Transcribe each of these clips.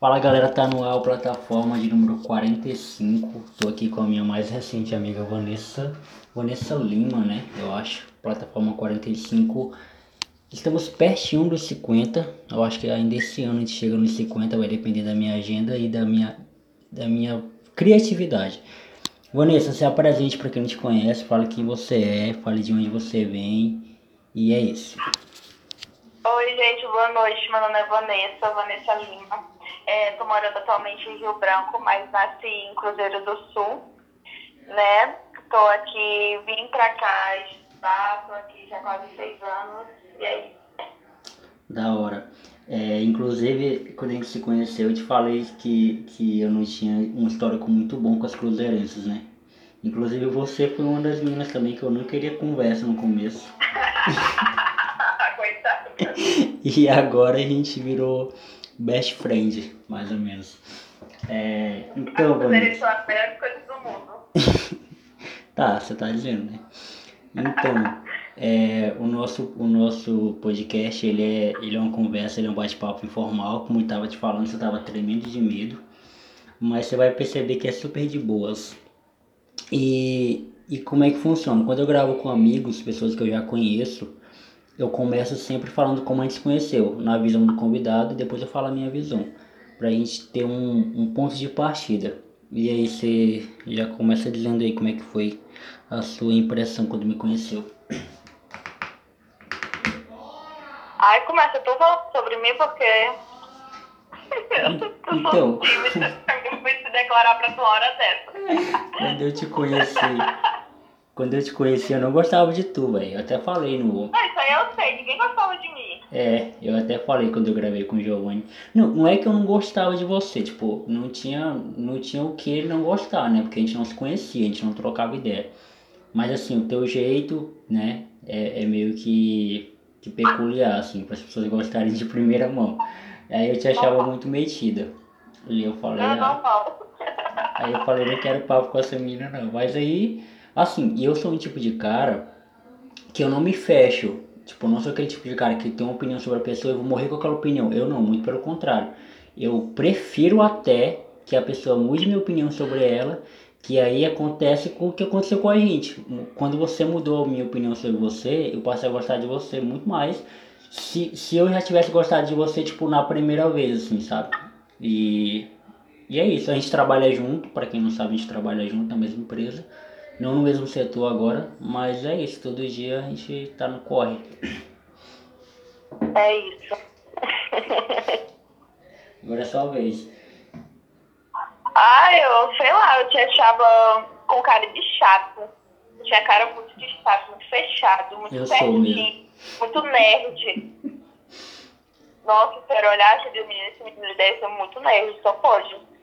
Fala galera, tá no ar plataforma de número 45. Tô aqui com a minha mais recente amiga Vanessa, Vanessa Lima, né? Eu acho. Plataforma 45. Estamos pertinho dos 50. Eu acho que ainda esse ano a gente chega nos 50, vai depender da minha agenda e da minha, da minha criatividade. Vanessa, se apresente para quem não te conhece, fale quem você é, fale de onde você vem. E é isso. Oi, gente, boa noite. Meu nome é Vanessa, Vanessa Lima. Estou é, morando atualmente em Rio Branco, mas nasci em Cruzeiro do Sul, né? Estou aqui, vim para cá estudar, estou aqui já quase seis anos, e aí? É da hora. É, inclusive, quando a gente se conheceu, eu te falei que, que eu não tinha um histórico muito bom com as cruzeirenses, né? Inclusive, você foi uma das meninas também que eu não queria conversa no começo. e agora a gente virou best friend, mais ou menos. É, então, Vanessa... são as melhores coisas do mundo. tá, você tá dizendo, né? Então, é, o, nosso, o nosso podcast, ele é, ele é uma conversa, ele é um bate-papo informal, como eu tava te falando, você tava tremendo de medo, mas você vai perceber que é super de boas. E, e como é que funciona? Quando eu gravo com amigos, pessoas que eu já conheço, eu começo sempre falando como a gente se conheceu, na visão do convidado, e depois eu falo a minha visão, pra gente ter um, um ponto de partida. E aí você já começa dizendo aí como é que foi a sua impressão quando me conheceu. Ai, começa tu falando sobre mim porque eu então, sou tímida, eu fui se declarar pra tua hora dessa. Quando eu te conheci, quando eu te conheci, eu não gostava de tu, velho. Eu até falei no. Ah, isso aí eu sei, ninguém gostava de mim. É, eu até falei quando eu gravei com o Giovanni. Não, não é que eu não gostava de você, tipo, não tinha, não tinha o que ele não gostar, né? Porque a gente não se conhecia, a gente não trocava ideia. Mas assim, o teu jeito, né, é, é meio que, que peculiar, assim, para as pessoas gostarem de primeira mão. Aí eu te achava muito metida. E eu falei. Não, não, não. Aí eu falei, não quero papo com essa menina não. Mas aí Assim, eu sou um tipo de cara que eu não me fecho. Tipo, eu não sou aquele tipo de cara que tem uma opinião sobre a pessoa e vou morrer com aquela opinião. Eu não, muito pelo contrário. Eu prefiro até que a pessoa mude minha opinião sobre ela, que aí acontece com o que aconteceu com a gente. Quando você mudou a minha opinião sobre você, eu passei a gostar de você muito mais. Se, se eu já tivesse gostado de você, tipo, na primeira vez, assim, sabe? E, e é isso, a gente trabalha junto, para quem não sabe, a gente trabalha junto na mesma empresa. Não no mesmo setor agora, mas é isso, todo dia a gente tá no corre. É isso. Agora é sua vez. Ah, eu sei lá, eu te achava com cara de chato. Tinha cara muito de chato, muito fechado, muito eu certinho, muito nerd. Nossa, se eu olhasse de menino, esse menino deve ser muito nerd, só pode.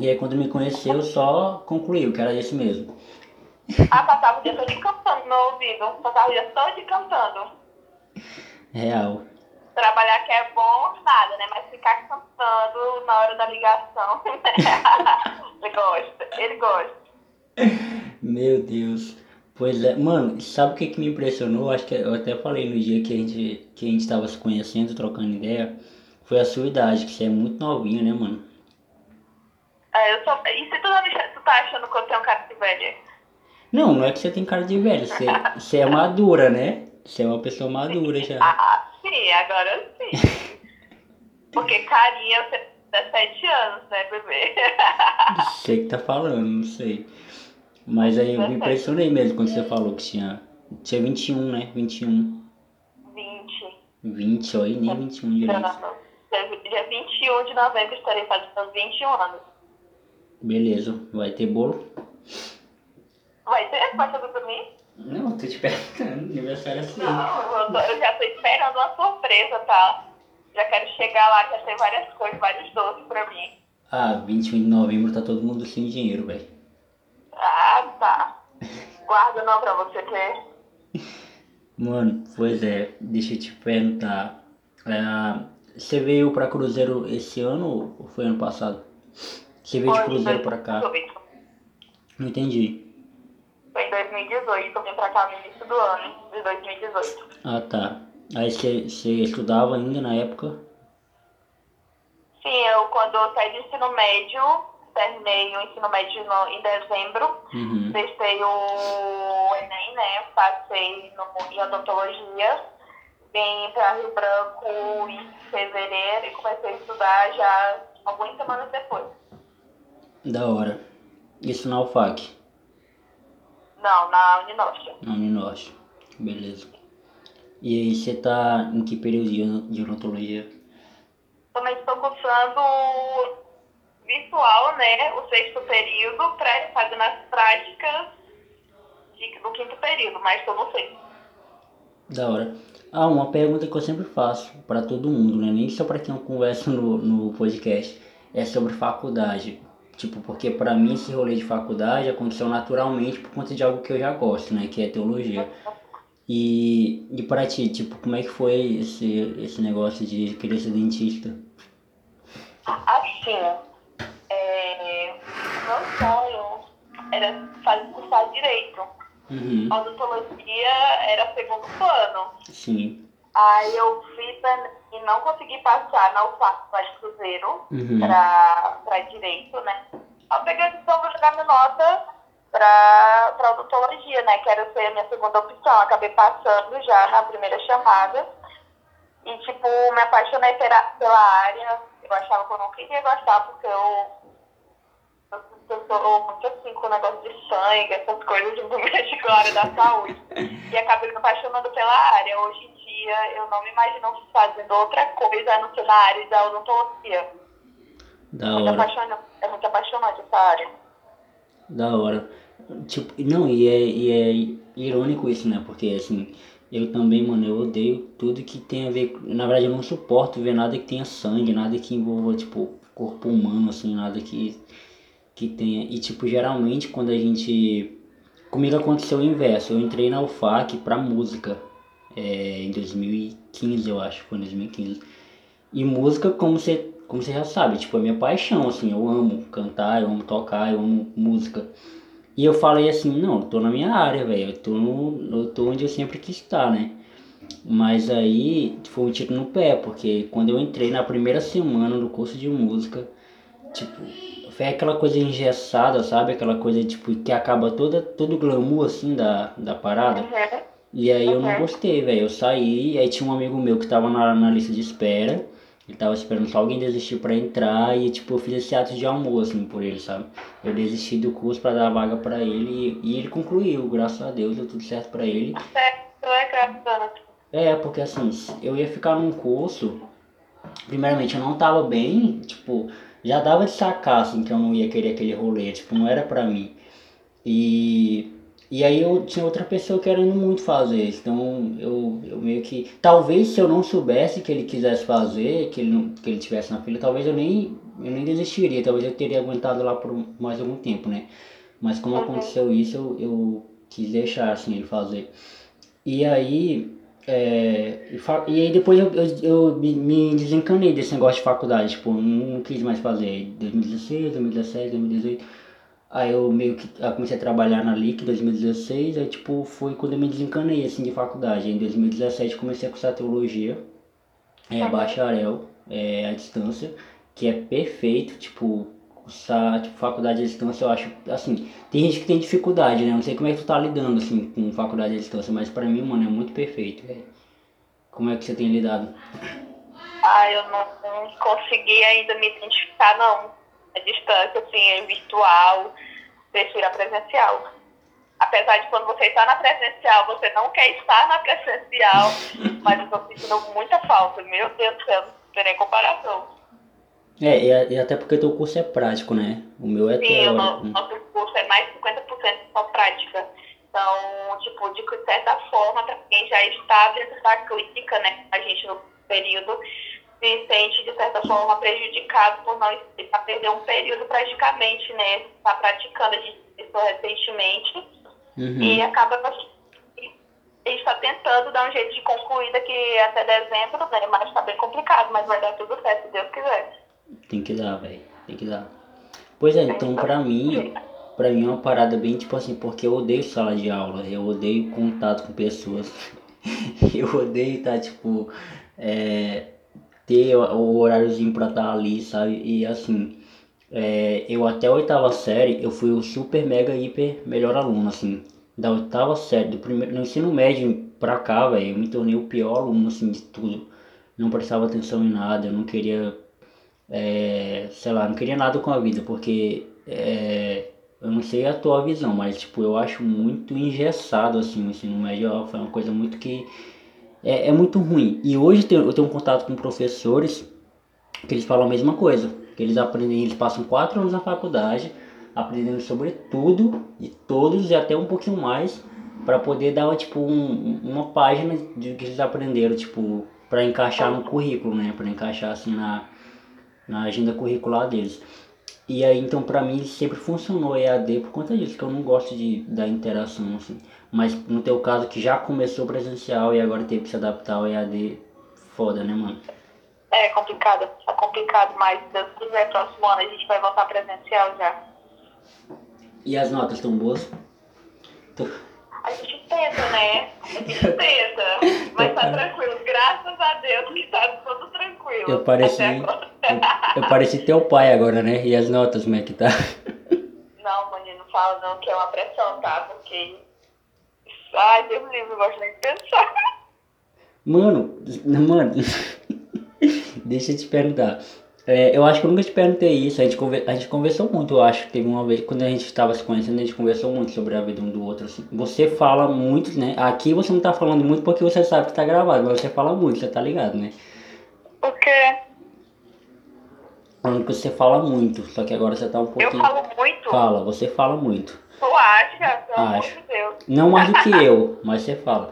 E aí quando me conheceu, só concluiu que era esse mesmo. Ah, passava o dia todo cantando no meu ouvido. Passava o dia todo cantando. Real. Trabalhar que é bom, nada, né? Mas ficar cantando na hora da ligação, ele gosta, ele gosta. Meu Deus. Pois é, mano, sabe o que, que me impressionou? Acho que eu até falei no dia que a gente, que a gente tava se conhecendo, trocando ideia. Foi a sua idade, que você é muito novinho, né, mano? É, eu sou... E se tu, não, tu tá achando que eu tenho cara de velha? Não, não é que você tem cara de velha, você, você é madura, né? Você é uma pessoa madura já. Ah, sim, agora sim. Porque carinha você tem 17 anos, né, bebê? Sei que tá falando, não sei. Mas aí eu me impressionei mesmo quando você falou que tinha. Tinha 21, né? 21. 20. 20, ó, e nem 21 direito. Dia 21 de novembro estarei fazendo 21 anos. Beleza, vai ter bolo? Vai ter? Vai ser pra mim? Não, tô te perguntando, aniversário é assim. Não, eu, eu já tô esperando uma surpresa, tá? Já quero chegar lá, já tem várias coisas, vários doces pra mim. Ah, 21 de novembro tá todo mundo sem dinheiro, velho. Ah, tá. Guarda não pra você ter. Mano, pois é, deixa eu te perguntar. É, você veio pra Cruzeiro esse ano ou foi ano passado? Você veio de Cruzeiro pra cá? Não entendi. Foi em 2018, eu vim pra cá no início do ano, de 2018. Ah, tá. Aí você estudava ainda na época? Sim, eu quando eu saí do ensino médio, terminei o ensino médio no, em dezembro, Uhum. prestei o Enem, né? Passei no, em odontologia, vim para Rio Branco em fevereiro e comecei a estudar já algumas semanas depois. Da hora. Isso na UFAC, Não, na Uninorte. na Uninorte. Beleza. E aí, você tá em que período de, odontologia? Também estou cursando virtual, né? O sexto período, para fazendo as práticas de, do quinto período, mas eu não sei. Da hora. Ah, uma pergunta que eu sempre faço pra todo mundo, né? Nem só pra quem eu converso no, no podcast. É sobre faculdade. Tipo, porque pra mim esse rolê de faculdade aconteceu naturalmente por conta de algo que eu já gosto, né? Que é teologia. E, e pra ti, tipo, como é que foi esse, esse negócio de querer ser dentista? Assim, é, meu sonho era fazer cursar direito. Uhum. A odontologia era segundo plano. Sim. Aí eu Enem e não consegui passar na de Cruzeiro Uhum. pra, pra direito, né? Eu peguei a decisão de jogar minha nota pra, pra odontologia, né? Que era ser a minha segunda opção. Acabei passando já na primeira chamada. E, tipo, me apaixonei pela, pela área. Eu achava que eu não queria gostar, porque eu, eu, eu sou muito assim com o negócio de sangue, essas coisas de médico, área da saúde. E acabei me apaixonando pela área. Hoje em dia, eu não me imagino fazendo outra coisa a não ser na área da odontologia. Da Muito hora. apaixonante, é muito apaixonante essa área. Da hora. Tipo, não, e é, e é irônico isso, né? Porque assim, eu também, mano, eu odeio tudo que tem a ver. Na verdade, eu não suporto ver nada que tenha sangue, nada que envolva, tipo, corpo humano, assim, nada que, que tenha. E, tipo, geralmente quando a gente. Comigo aconteceu o inverso. Eu entrei na UFAC pra música. É, em 2015, eu acho, foi em 2015. E música, como você, como você já sabe, tipo, é minha paixão, assim, eu amo cantar, eu amo tocar, eu amo música. E eu falei assim, não, eu tô na minha área, velho, eu tô, no, eu tô onde eu sempre quis estar, né? Mas aí foi um tiro no pé, porque quando eu entrei na primeira semana do curso de música, tipo, foi aquela coisa engessada, sabe? Aquela coisa, tipo, que acaba toda, todo o glamour, assim, da, da parada. Uhum. E aí eu não gostei, velho. Eu saí, aí tinha um amigo meu que tava na, na lista de espera. Ele tava esperando só alguém desistir pra entrar e, tipo, eu fiz esse ato de amor, assim, por ele, sabe? Eu desisti do curso pra dar a vaga pra ele e, e ele concluiu, graças a Deus, deu tudo certo pra ele. Certo, é graças a Deus. É, porque assim, eu ia ficar num curso, primeiramente eu não tava bem, tipo, já dava de sacar, assim, que eu não ia querer aquele rolê, tipo, não era pra mim. E, e aí eu tinha outra pessoa querendo muito fazer isso, então eu, eu meio que, talvez se eu não soubesse que ele quisesse fazer, que ele, não, que ele tivesse na fila, talvez eu nem, eu nem desistiria, talvez eu teria aguentado lá por mais algum tempo, né? Mas como Uhum. aconteceu isso, eu, eu quis deixar, assim, ele fazer. E aí, é, e, aí depois eu, eu, eu me, me desencanei desse negócio de faculdade, tipo, não, não quis mais fazer. 2016, 2017, 2018. Aí eu meio que ah, comecei a trabalhar na LIC em 2016, aí tipo, foi quando eu me desencanei assim de faculdade. Em 2017 comecei a cursar teologia, é, Uhum. bacharel, é, à distância, que é perfeito, tipo, cursar tipo, faculdade à distância, eu acho, assim, tem gente que tem dificuldade, né? Não sei como é que tu tá lidando, assim, com faculdade à distância, mas pra mim, mano, é muito perfeito, velho. Como é que você tem lidado? Ah, eu não, não consegui ainda me identificar, não. A distância, assim, é virtual, prefiro a presencial. Apesar de quando você está na presencial, você não quer estar na presencial, mas eu tô sentindo muita falta. Meu Deus do céu, não tem nem comparação. É, e, até porque teu curso é prático, né? O meu é Sim, o no- teórico. nosso curso é mais de 50% só prática. Então, tipo, de certa forma, para quem já está dentro da clínica, né, a gente no período, se sente, de certa forma, prejudicado por não estar perder um período praticamente, né, está praticando, a gente começou recentemente, Uhum. e acaba a gente está tentando dar um jeito de concluir daqui até dezembro, né, mas está bem complicado, mas vai dar tudo certo, se Deus quiser. Tem que dar, velho. Tem que dar. Pois é, então pra mim, pra mim é uma parada bem tipo assim, porque eu odeio sala de aula, eu odeio contato com pessoas. eu odeio estar, tipo, é, ter o horáriozinho pra estar ali, sabe? E assim, é, eu até a oitava série, eu fui o super, mega, hiper melhor aluno, assim. Da oitava série, do primeiro, no ensino médio pra cá, velho, eu me tornei o pior aluno, assim, de tudo. Não prestava atenção em nada, eu não queria, é, sei lá, não queria nada com a vida, porque é, eu não sei a tua visão, mas tipo, eu acho muito engessado assim o ensino médio, foi uma coisa muito que é, é muito ruim. E hoje eu tenho um contato com professores que eles falam a mesma coisa, que eles aprendem, eles passam quatro anos na faculdade, aprendendo sobre tudo e todos e até um pouquinho mais para poder dar tipo um, uma página de que eles aprenderam, tipo, para encaixar no currículo, né, para encaixar assim na na agenda curricular deles. E aí, então, pra mim, sempre funcionou EAD por conta disso, que eu não gosto de, da interação, assim. Mas no teu caso, que já começou presencial e agora teve que se adaptar ao EAD, foda, né, mano? É complicado, é complicado, mas Deus quiser, próximo ano a gente vai voltar presencial já. E as notas estão boas? Tô... A gente tenta, né? A gente tenta. Mas tá tranquilo. Graças a Deus que tá tudo tranquilo. Eu pareci, eu, eu pareci teu pai agora, né? E as notas, como é que tá? Não, mãe, não fala não, que é uma pressão, tá? Porque. Ai, Deus me livre, não gosto nem de pensar. Mano, mano. Deixa eu te perguntar. É, eu acho que eu nunca te perguntei isso. A gente, conver, a gente conversou muito, eu acho. Teve uma vez, quando a gente estava se conhecendo, a gente conversou muito sobre a vida um do outro. Assim. Você fala muito, né? Aqui você não tá falando muito porque você sabe que tá gravado, mas você fala muito, você tá ligado, né? O quê? Falando que você fala muito, só que agora você tá um pouquinho. Eu falo muito? Fala, você fala muito. Tu acha? Pelo amor de Deus. Não mais do que eu, mas você fala.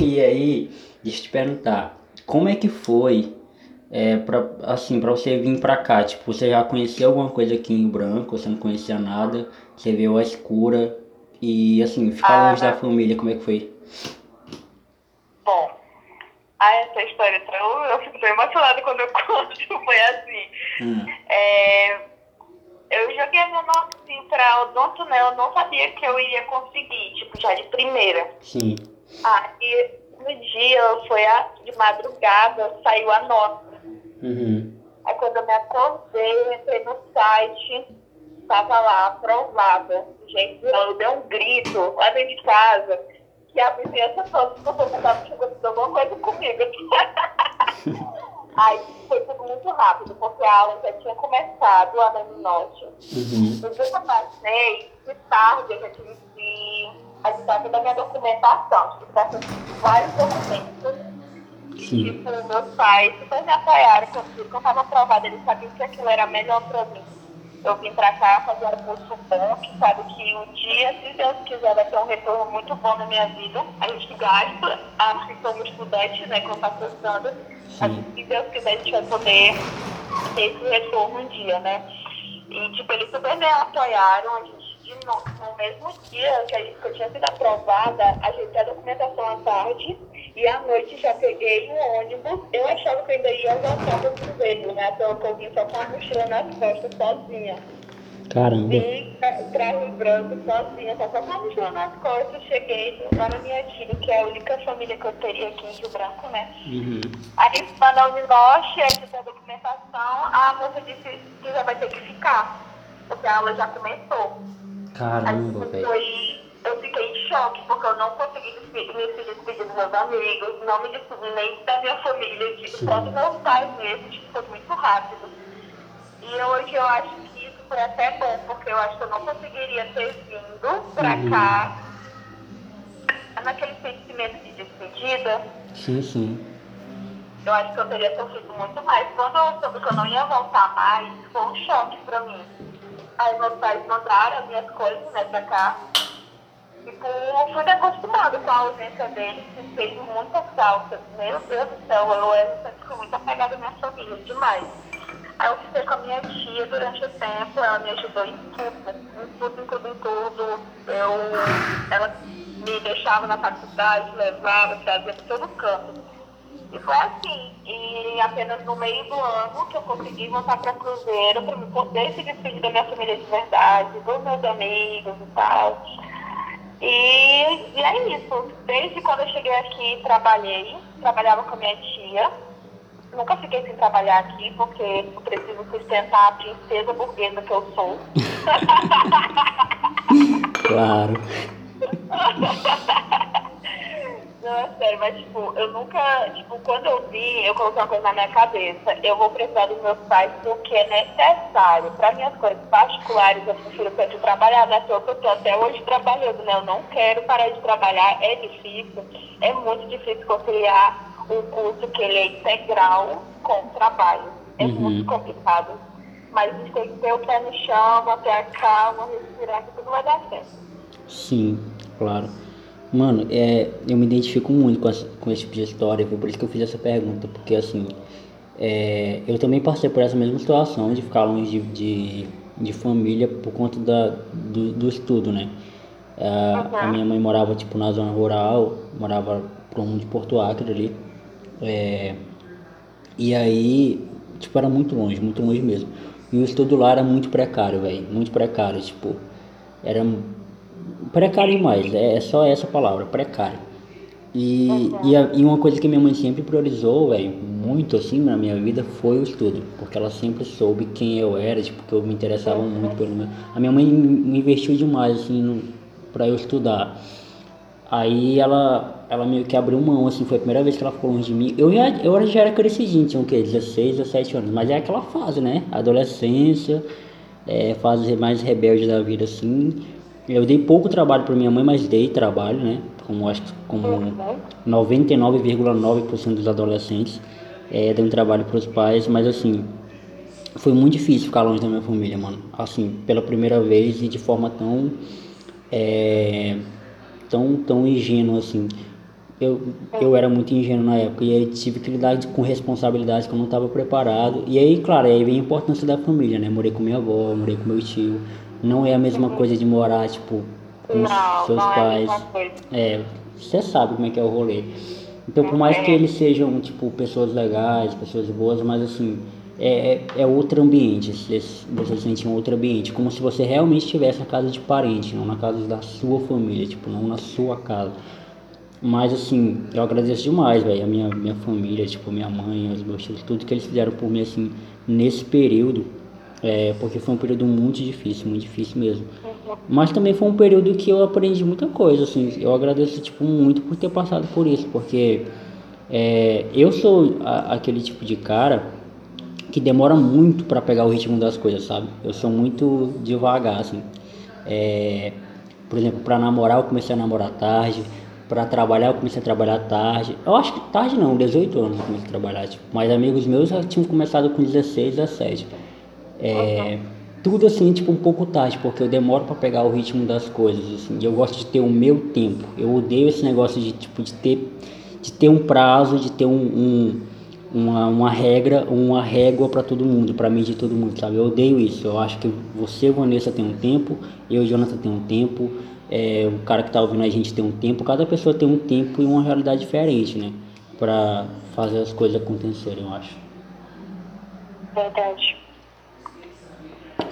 E aí, deixa eu te perguntar, como é que foi é, pra, assim, pra você vir pra cá, tipo, você já conhecia alguma coisa aqui em Branco, você não conhecia nada, você veio a escura e assim, ficar ah, longe da família, como é que foi? Ah, essa história, eu, eu fico bem emocionada quando eu conto, foi assim. Hum. É, eu joguei meu nome assim pra odonto, né? Eu não sabia que eu ia conseguir, tipo, já de primeira. Sim. Ah, e no dia, foi a, de madrugada, saiu a nota Uhum. Aí quando eu me acordei, entrei no site, tava lá, aprovada. Gente, eu dei um grito lá dentro de casa, que a vizinhança toda ficou perguntando se aconteceu alguma coisa comigo. Aí foi tudo muito rápido, porque a aula já tinha começado lá no Norte. Uhum. Que eu passei, de tarde, eu já tive que ajudar da minha documentação. Tive que dar vários documentos Sim. Tipo, meus pais super me apoiaram quando eu estava aprovada, eles sabiam que aquilo era melhor para mim. Eu vim para cá fazer um curso bom, que sabe que um dia, se Deus quiser, vai ter um retorno muito bom na minha vida. A gente gasta, acho que somos estudantes, né, como que se Deus quiser, a gente vai poder ter esse retorno um dia, né? E, tipo, eles super me apoiaram, a gente no, no mesmo dia que, que eu tinha sido aprovada, ajeitei a documentação à tarde e à noite já peguei um ônibus. Eu achava que eu ainda ia voltar para o Cruzeiro, né? Que eu vim só com a mochila nas costas, sozinha. Caramba. Vim Rio Branco sozinha, só com a mochila nas costas. Cheguei lá na minha tia, que é a única família que eu teria aqui em Rio Branco, né? Uhum. Aí, lá na Uninorte, aí a documentação, a moça disse que já vai ter que ficar, porque a aula já começou. Caramba, velho. Eu fiquei em choque, porque eu não consegui me despedir dos meus amigos, não me despedi nem da minha família, de só dos meus pais mesmo, tipo, foi muito rápido. E hoje eu acho que isso foi até bom, porque eu acho que eu não conseguiria ter vindo pra uhum. cá naquele sentimento de despedida. Sim, sim. Eu acho que eu teria sofrido muito mais. Quando eu soube que eu não ia voltar mais, foi um choque pra mim. Aí meus pais mandaram as minhas coisas, né, pra cá. Tipo, fui acostumada com a ausência deles, que fez muita falta. Meu Deus do céu, eu, eu sempre muito apegada à minha família, demais. Aí eu fiquei com a minha tia durante o tempo, ela me ajudou em tudo, em tudo, em tudo, em tudo. Eu, ela me deixava na faculdade, levava, trazia para todo canto. E foi assim. E apenas no meio do ano que eu consegui voltar para Cruzeiro para me poder se despedir da minha família de verdade, dos meus amigos e tal. E, e é isso. Desde quando eu cheguei aqui, trabalhei. Trabalhava com a minha tia. nunca fiquei sem trabalhar aqui, porque eu preciso sustentar a princesa burguesa que eu sou. claro. Não, é sério, mas tipo, eu nunca, tipo, quando eu vim, eu coloquei uma coisa na minha cabeça, eu vou precisar dos meus pais porque é necessário. Para minhas coisas particulares, eu prefiro sempre trabalhar, né? Eu tô até hoje trabalhando, né? Eu não quero parar de trabalhar, é difícil, é muito difícil conciliar um curso que ele é integral com trabalho. É uhum. muito complicado. Mas a gente tem que ter o pé no chão, manter a calma, respirar, que tudo vai dar certo. Sim, claro. Mano, é, eu me identifico muito com, essa, com esse tipo de história, foi por isso que eu fiz essa pergunta, porque assim, é, eu também passei por essa mesma situação de ficar longe de, de, de família por conta da, do, do estudo, né? Uhum. A minha mãe morava tipo na zona rural, morava pro rumo de Porto Acre ali. É, e aí, tipo, era muito longe, muito longe mesmo. E o estudo lá era muito precário, velho, muito precário, tipo, era Precário demais, é, é só essa palavra, precário. E, uhum. e, a, e, uma coisa que minha mãe sempre priorizou, velho, muito assim na minha vida foi o estudo, porque ela sempre soube quem eu era, tipo, que eu me interessava uhum. muito pelo meu. A minha mãe me investiu demais, assim, pra eu estudar. Aí ela, ela meio que abriu mão, assim, foi a primeira vez que ela ficou longe de mim. Eu já, eu já era crescidinho, tinha o quê? 16, 17 anos, mas é aquela fase, né? Adolescência, é, fase mais rebelde da vida, assim. Eu dei pouco trabalho para minha mãe, mas dei trabalho, né? Como acho que como 99,9% dos adolescentes é, um trabalho para os pais, mas assim foi muito difícil ficar longe da minha família, mano. Assim, pela primeira vez e de forma tão é, tão tão ingênua assim. Eu, eu era muito ingênuo na época e aí tive que lidar com responsabilidades que eu não estava preparado. E aí, claro, aí vem a importância da família, né? Morei com minha avó, morei com meu tio, não é a mesma coisa de morar, tipo, com não, seus não pais. É, você sabe como é que é o rolê. Então, por mais que uhum. eles sejam, tipo, pessoas legais, pessoas boas, mas assim, é, é, é outro ambiente, você, sente um outro ambiente, como se você realmente estivesse na casa de parente, não na casa da sua família, tipo, não na sua casa. Mas assim, eu agradeço demais, velho, a minha, minha família, tipo, minha mãe, os meus tios, tudo que eles fizeram por mim, assim, nesse período é, porque foi um período muito difícil, muito difícil mesmo. Mas também foi um período que eu aprendi muita coisa, assim. Eu agradeço, tipo, muito por ter passado por isso, porque é, eu sou a, aquele tipo de cara que demora muito para pegar o ritmo das coisas, sabe? Eu sou muito devagar, assim. É, por exemplo, para namorar eu comecei a namorar tarde, para trabalhar eu comecei a trabalhar tarde. Eu acho que tarde não, 18 anos eu comecei a trabalhar, tipo, mas amigos meus já tinham começado com 16, 17. É, tudo assim, tipo, um pouco tarde, porque eu demoro para pegar o ritmo das coisas, assim. Eu gosto de ter o meu tempo. Eu odeio esse negócio de, tipo, de ter, de ter um prazo, de ter um, um uma, uma regra, uma régua para todo mundo, para mim de todo mundo, sabe? Eu odeio isso. Eu acho que você, Vanessa, tem um tempo, eu, Jonathan, tem um tempo, é, o cara que tá ouvindo a gente tem um tempo. Cada pessoa tem um tempo e uma realidade diferente, né? Para fazer as coisas acontecerem, eu acho. Verdade.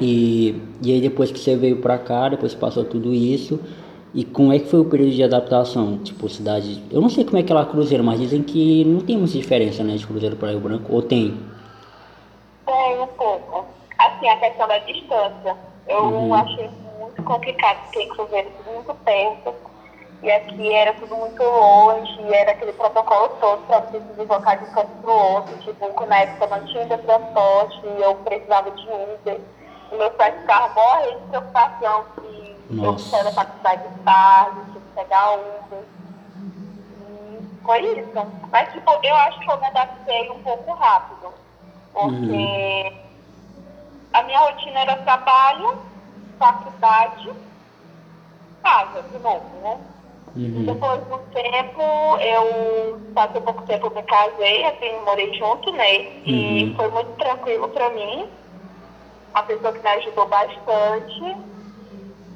E, e aí depois que você veio pra cá, depois passou tudo isso, e como é que foi o período de adaptação? Tipo, cidade. Eu não sei como é que é lá Cruzeiro, mas dizem que não tem muita diferença, né, de Cruzeiro para Rio Branco, ou tem? Tem um pouco. Assim, a questão da distância. Eu uhum. achei muito complicado, porque em Cruzeiro tudo muito perto. E aqui era tudo muito longe, era aquele protocolo todo para você se deslocar de um canto para o outro. Tipo, na época não tinha transporte, eu precisava de Uber meus pais ficavam morrendo de preocupação que eu saia da faculdade de tarde, tinha que pegar Uber. E foi isso. Mas, tipo, eu acho que eu me adaptei um pouco rápido. Porque uhum. a minha rotina era trabalho, faculdade, casa, de novo, né? Uhum. Depois de um tempo, eu passei pouco tempo, me casei, assim, morei junto, né? E uhum. foi muito tranquilo pra mim uma pessoa que me ajudou bastante.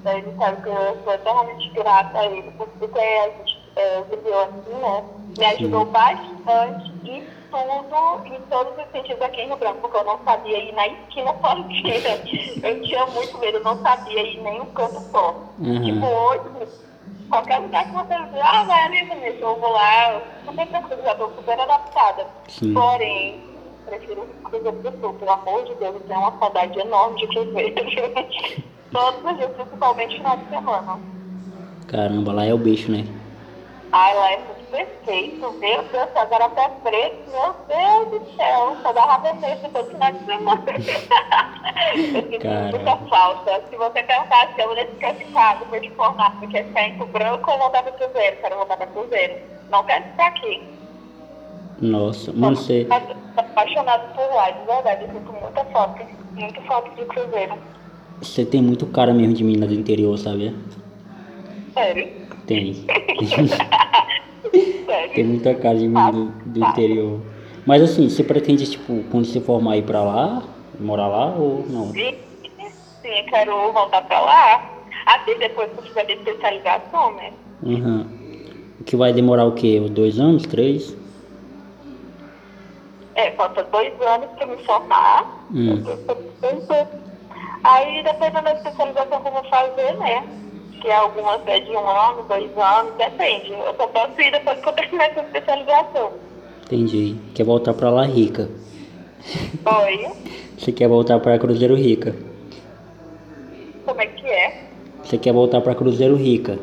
Ele sabe que eu sou eternamente grata a ele, porque a gente é, viveu assim, né? Me ajudou Sim. bastante em tudo, em todos os sentidos aqui em Rio Branco, porque eu não sabia ir na esquina sozinha. eu tinha muito medo, eu não sabia ir nem um canto só. Uhum. Tipo, hoje, qualquer lugar que você dizer, ah, vai ali, Vanessa, eu vou lá, super tranquilo, já estou super adaptada. Sim. Porém, prefiro Cruzeiro do Sul. Pelo amor de Deus, eu tenho uma saudade enorme de Cruzeiro. Todos os dias, principalmente final de semana. Caramba, lá é o bicho, né? Ai, lá é muito perfeito. Meu Deus, agora até preto. Meu Deus do céu. Só dá ravenete todo final de semana. eu sinto Cara. muita falta. Se você perguntar se eu nesse classificado por te formar, porque ficar em Rio Branco ou voltar para Cruzeiro? Quero voltar para Cruzeiro. Não quero ficar aqui. Nossa, mano, você. Mas apaixonado por lá, de verdade. Eu sinto muita falta. Muita falta de Cruzeiro. Você tem muito cara mesmo de mina do interior, sabe? Sério. Tem. Sério. Tem muita cara de mina do, do interior. Mas assim, você pretende, tipo, quando se formar ir pra lá, morar lá ou não? Sim, sim, eu quero voltar pra lá. Até depois que eu tiver de especialização, né? Uhum. Que vai demorar o quê? Dois anos? Três? É, falta dois anos pra me formar. Hum. Aí dependendo da especialização que eu vou fazer, né? Que algumas é de um ano, dois anos, depende. Eu só posso ir depois que eu terminar essa especialização. Entendi. Quer voltar pra lá rica. Oi, Você quer voltar pra Cruzeiro Rica. como é que é? Você quer voltar pra Cruzeiro Rica.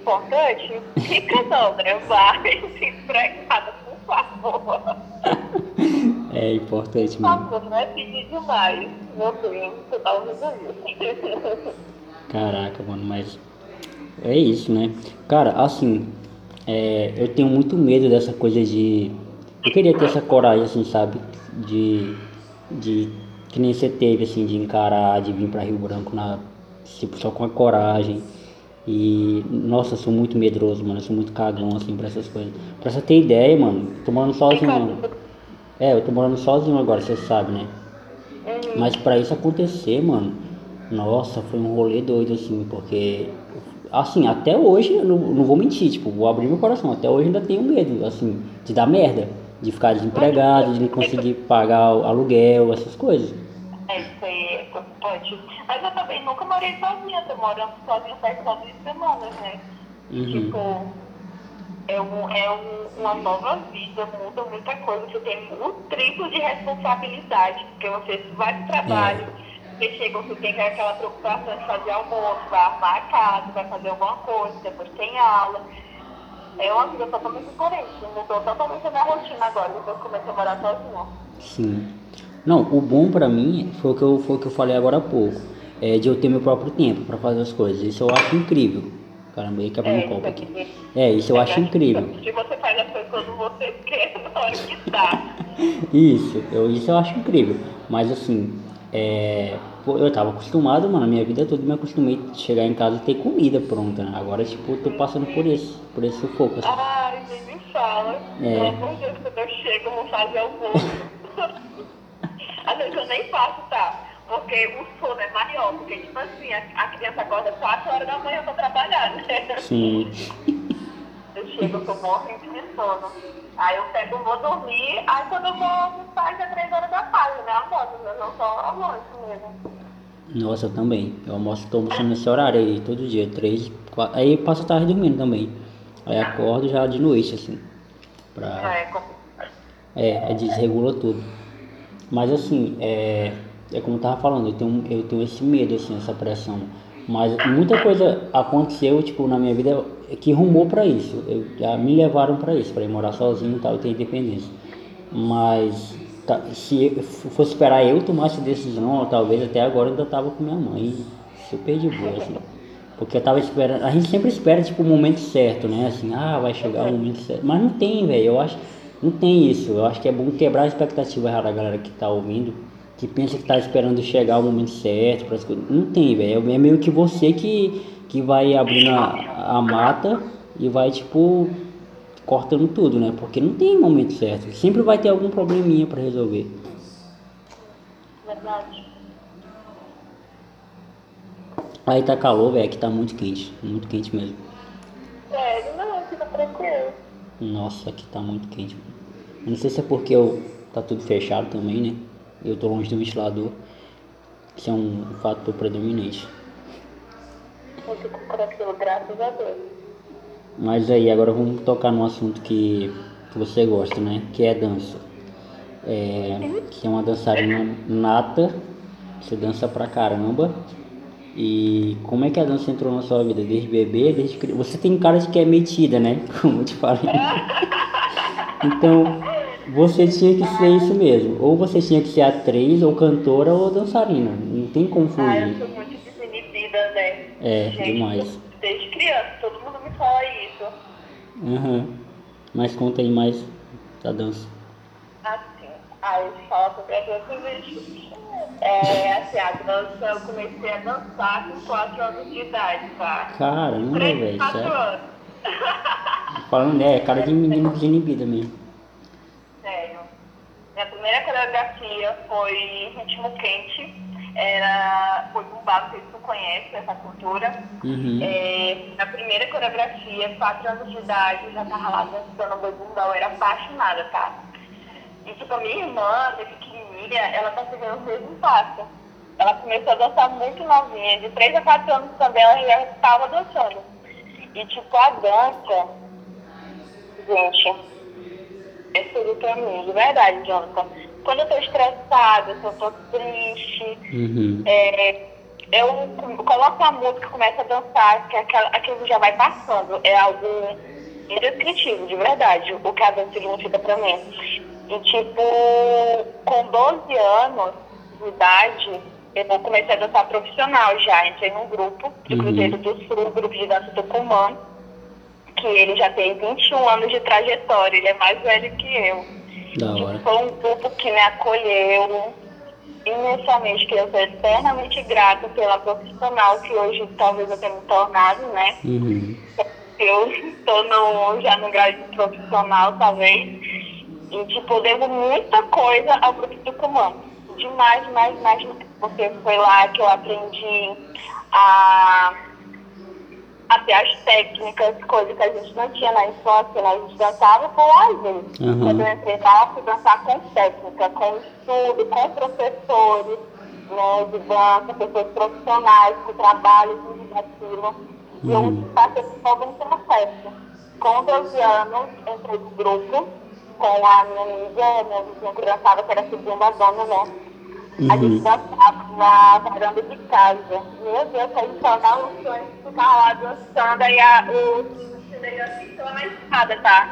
Importante? Fica não, né? Vai, empregada, por favor. É importante Por mesmo. favor, não é pedir demais. Meu Deus, você tá ouvindo isso. Caraca, mano, mas é isso, né? Cara, assim, é, eu tenho muito medo dessa coisa de. Eu queria ter essa coragem, assim, sabe? De. de que nem você teve, assim, de encarar, de vir pra Rio Branco na. Tipo, só com a coragem. E. Nossa, sou muito medroso, mano. Eu sou muito cagão, assim, pra essas coisas. Pra você ter ideia, mano, tô morando sozinho, mano. É, eu tô morando sozinho agora, você sabe, né? Mas pra isso acontecer, mano, nossa, foi um rolê doido, assim, porque, assim, até hoje, eu não, não vou mentir, tipo, vou abrir meu coração, até hoje ainda tenho medo, assim, de dar merda, de ficar desempregado, de não conseguir pagar o aluguel, essas coisas. Mas eu também nunca morei sozinha, tô morando sozinha faz só duas semanas, né? Uhum. Tipo, é, um, é um, uma nova vida, muda muita coisa. Você tem um triplo de responsabilidade, porque você vai pro trabalho, você chega, você tem aquela preocupação de fazer almoço, vai arrumar a casa, vai fazer alguma coisa, depois tem aula. É uma vida totalmente diferente. Mudou totalmente a minha rotina agora, depois que comecei a morar sozinha. Sim. Não, o bom pra mim foi o que eu, foi o que eu falei agora há pouco, é de eu ter meu próprio tempo pra fazer as coisas, isso eu acho incrível. Caramba, aí quebrou um copo aqui. É, isso eu acho incrível. Se você faz as coisas quando você quer, na hora que dá. Isso, eu, isso eu acho incrível. Mas assim, é, eu tava acostumado, mano, a minha vida toda me acostumei a chegar em casa e ter comida pronta, né? Agora, tipo, eu tô passando por isso, por esse sufoco, assim. Ai, nem me fala. É. Pelo amor de Deus, quando eu chego, eu vou fazer almoço. Às vezes eu nem faço, tá? Porque o sono é maior. Porque, tipo assim, a, a criança acorda 4 horas da manhã pra trabalhar, né? Sim, Eu chego, eu tô morrendo de sono. Aí eu pego, vou dormir. Aí quando eu vou almoçar, já é 3 horas da tarde, né? Almoço, eu não só almoço mesmo. nossa, eu também. Eu almoço, tô almoçando nesse horário aí, todo dia, três, quatro. Aí passo a tarde dormindo também. Aí acordo já de noite, assim. Pra... É, é desregula tudo. Mas assim, é, é como eu tava falando, eu tenho, eu tenho esse medo, assim, essa pressão. Mas muita coisa aconteceu, tipo, na minha vida que rumou pra isso. Eu, me levaram pra isso, pra ir morar sozinho e tal, ter independência. Mas tá, se fosse esperar eu tomar essa decisão, talvez até agora eu ainda tava com minha mãe, super de boa, assim. Porque eu tava esperando, a gente sempre espera, tipo, o momento certo, né? Assim, ah, vai chegar o momento certo. Mas não tem, velho, eu acho, não tem isso. Eu acho que é bom quebrar a expectativa da galera que tá ouvindo, que pensa que tá esperando chegar o momento certo coisas. Não tem, velho. É meio que você que, que vai abrindo a, a mata e vai, tipo, cortando tudo, né? Porque não tem momento certo. Sempre vai ter algum probleminha para resolver. Verdade. Aí tá calor, velho, que tá muito quente. Muito quente mesmo. Sério, não, fica tranquilo. Nossa, aqui tá muito quente. Não sei se é porque eu, tá tudo fechado também, né? Eu tô longe do ventilador. Isso é um fator predominante. Eu fico tranquilo, graças a Deus. Mas aí, agora vamos tocar num assunto que, que você gosta, né? Que é dança. É, você é uma dançarina nata, você dança pra caramba. E como é que a dança entrou na sua vida? Desde bebê, desde criança? Você tem cara de que é metida, né? Como eu te falei. Então, você tinha que ser isso mesmo. Ou você tinha que ser atriz, ou cantora, ou dançarina. Não tem como fugir. Ah, eu sou muito desinibida, né? É, Gente, demais. Desde criança, todo mundo me fala isso. Aham. Mas conta aí mais da dança. Assim, aí eu falo sobre a dança. É, assim, a dança, eu comecei a dançar com 4 anos de idade, tá? Caramba, 3, velho. 4 sério. anos. Falando, é, cara de menino desinibida mesmo. Primeira coreografia foi Ritmo Quente. Era, foi bumbá, não sei se tu conhece essa cultura. Uhum. É, na primeira coreografia, 4 anos de idade, eu já tava lá dançando boi bumbá, eu era apaixonada, tá? E tipo, a minha irmã, desde pequenininha, ela tá seguindo o mesmo passo. Ela começou a dançar muito novinha, de 3 a 4 anos também ela já estava dançando. E tipo, a dança, gente, é tudo pra mim, de verdade, Jonathan. Quando eu tô estressada, se eu tô triste, Uhum. é, eu coloco a música começo a dançar, que aquela, aquilo já vai passando. É algo indescritível, de verdade, o que a dança significa pra mim. E, tipo, com 12 anos de idade, eu comecei a dançar profissional já. Entrei num grupo do Uhum. Cruzeiro do Sul, grupo de dança Tucumã, que ele já tem 21 anos de trajetória, ele é mais velho que eu. Da Tipo, hora. foi um grupo que me acolheu imensamente, que eu sou eternamente grata pela profissional que hoje talvez eu tenha me tornado, né? Uhum. Eu estou já no grau de profissional, talvez. E, tipo, devo muita coisa ao grupo do comando. Demais, demais, demais, demais. Porque foi lá que eu aprendi a, a ter as técnicas, coisas que a gente não tinha na infância, né? A gente dançava por lazer. Uhum. Quando eu entrei eu fui dançar com técnica, com estudo, com professores né, de dança, pessoas profissionais que trabalham com aquilo. E eu Uhum. passei por todo um processo. Com 12 anos, entrei no grupo com a minha amiga, minha vizinha que dançava, que era a segunda dona, né? A gente Uhum. dançava na varanda de casa. Meu Deus, aí só dá um sonho de ficar lá dançando, aí a, o assim, lá na escada, tá?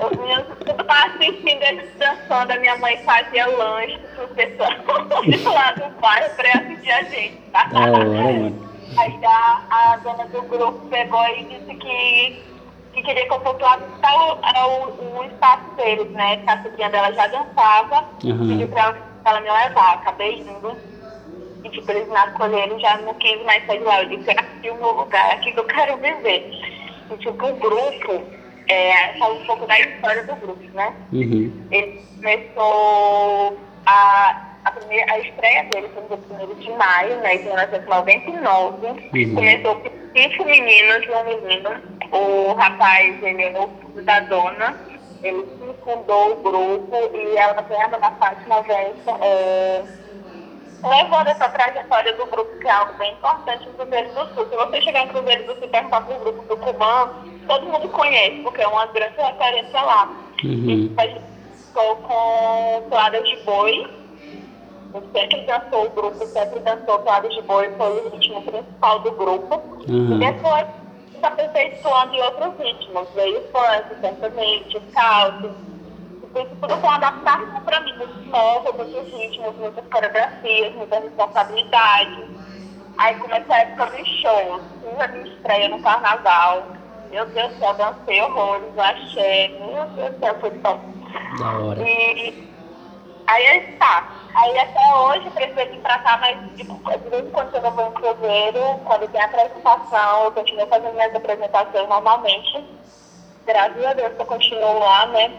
Os meninos tudo lá assistindo eles dançando, a minha mãe fazia lanche pro pessoal lá do bairro pra assistir a gente, tá? Hora, mano. Aí a, a dona do grupo pegou e disse que, que queria que eu fosse lá visitar o, o, o espaço deles, né? Que a sobrinha dela já dançava, Uhum. pediu pra ela, pra ela me levar. Acabei indo. E tipo, eles me acolheram já não quis mais sair de lá. Eu disse, é aqui o meu lugar, é aqui que eu quero viver. E tipo, o grupo, é, fala um pouco da história do grupo, né? Uhum. Ele começou a, a, primeira, a estreia dele foi no dia 1 de maio, né, de 1999. Uhum. Começou com cinco meninos e um menino. O rapaz, ele é o da dona. Ele fundou o grupo e ela vem a dona Fátima vem é, levando essa trajetória do grupo, que é algo bem importante no Cruzeiro do Sul. Se você chegar em Cruzeiro do Sul e perguntar para o grupo do Cubã, todo mundo conhece, porque é uma grande referência lá. Uhum. A gente ficou com toadas de boi. Sempre dançou o grupo, sempre dançou toadas de boi, foi o ritmo principal do grupo. Uhum. E depois se aperfeiçoando em outros ritmos. Veio funk, sertanejo, calço. Isso tudo com adaptação para mim, muito novo, muitos ritmos, muitas coreografias, muita responsabilidade. Aí começou a época dos shows, fiz a minha estreia no carnaval. Meu Deus do céu, dancei horrores, achei. Meu Deus do céu, foi top. Da hora. E aí aí tá. Aí até hoje prefiro vir pra cá, mas de vez em quando eu vou em Cruzeiro, quando tem apresentação, eu continuo fazendo minhas apresentações normalmente. Graças a Deus que eu continuo lá, né?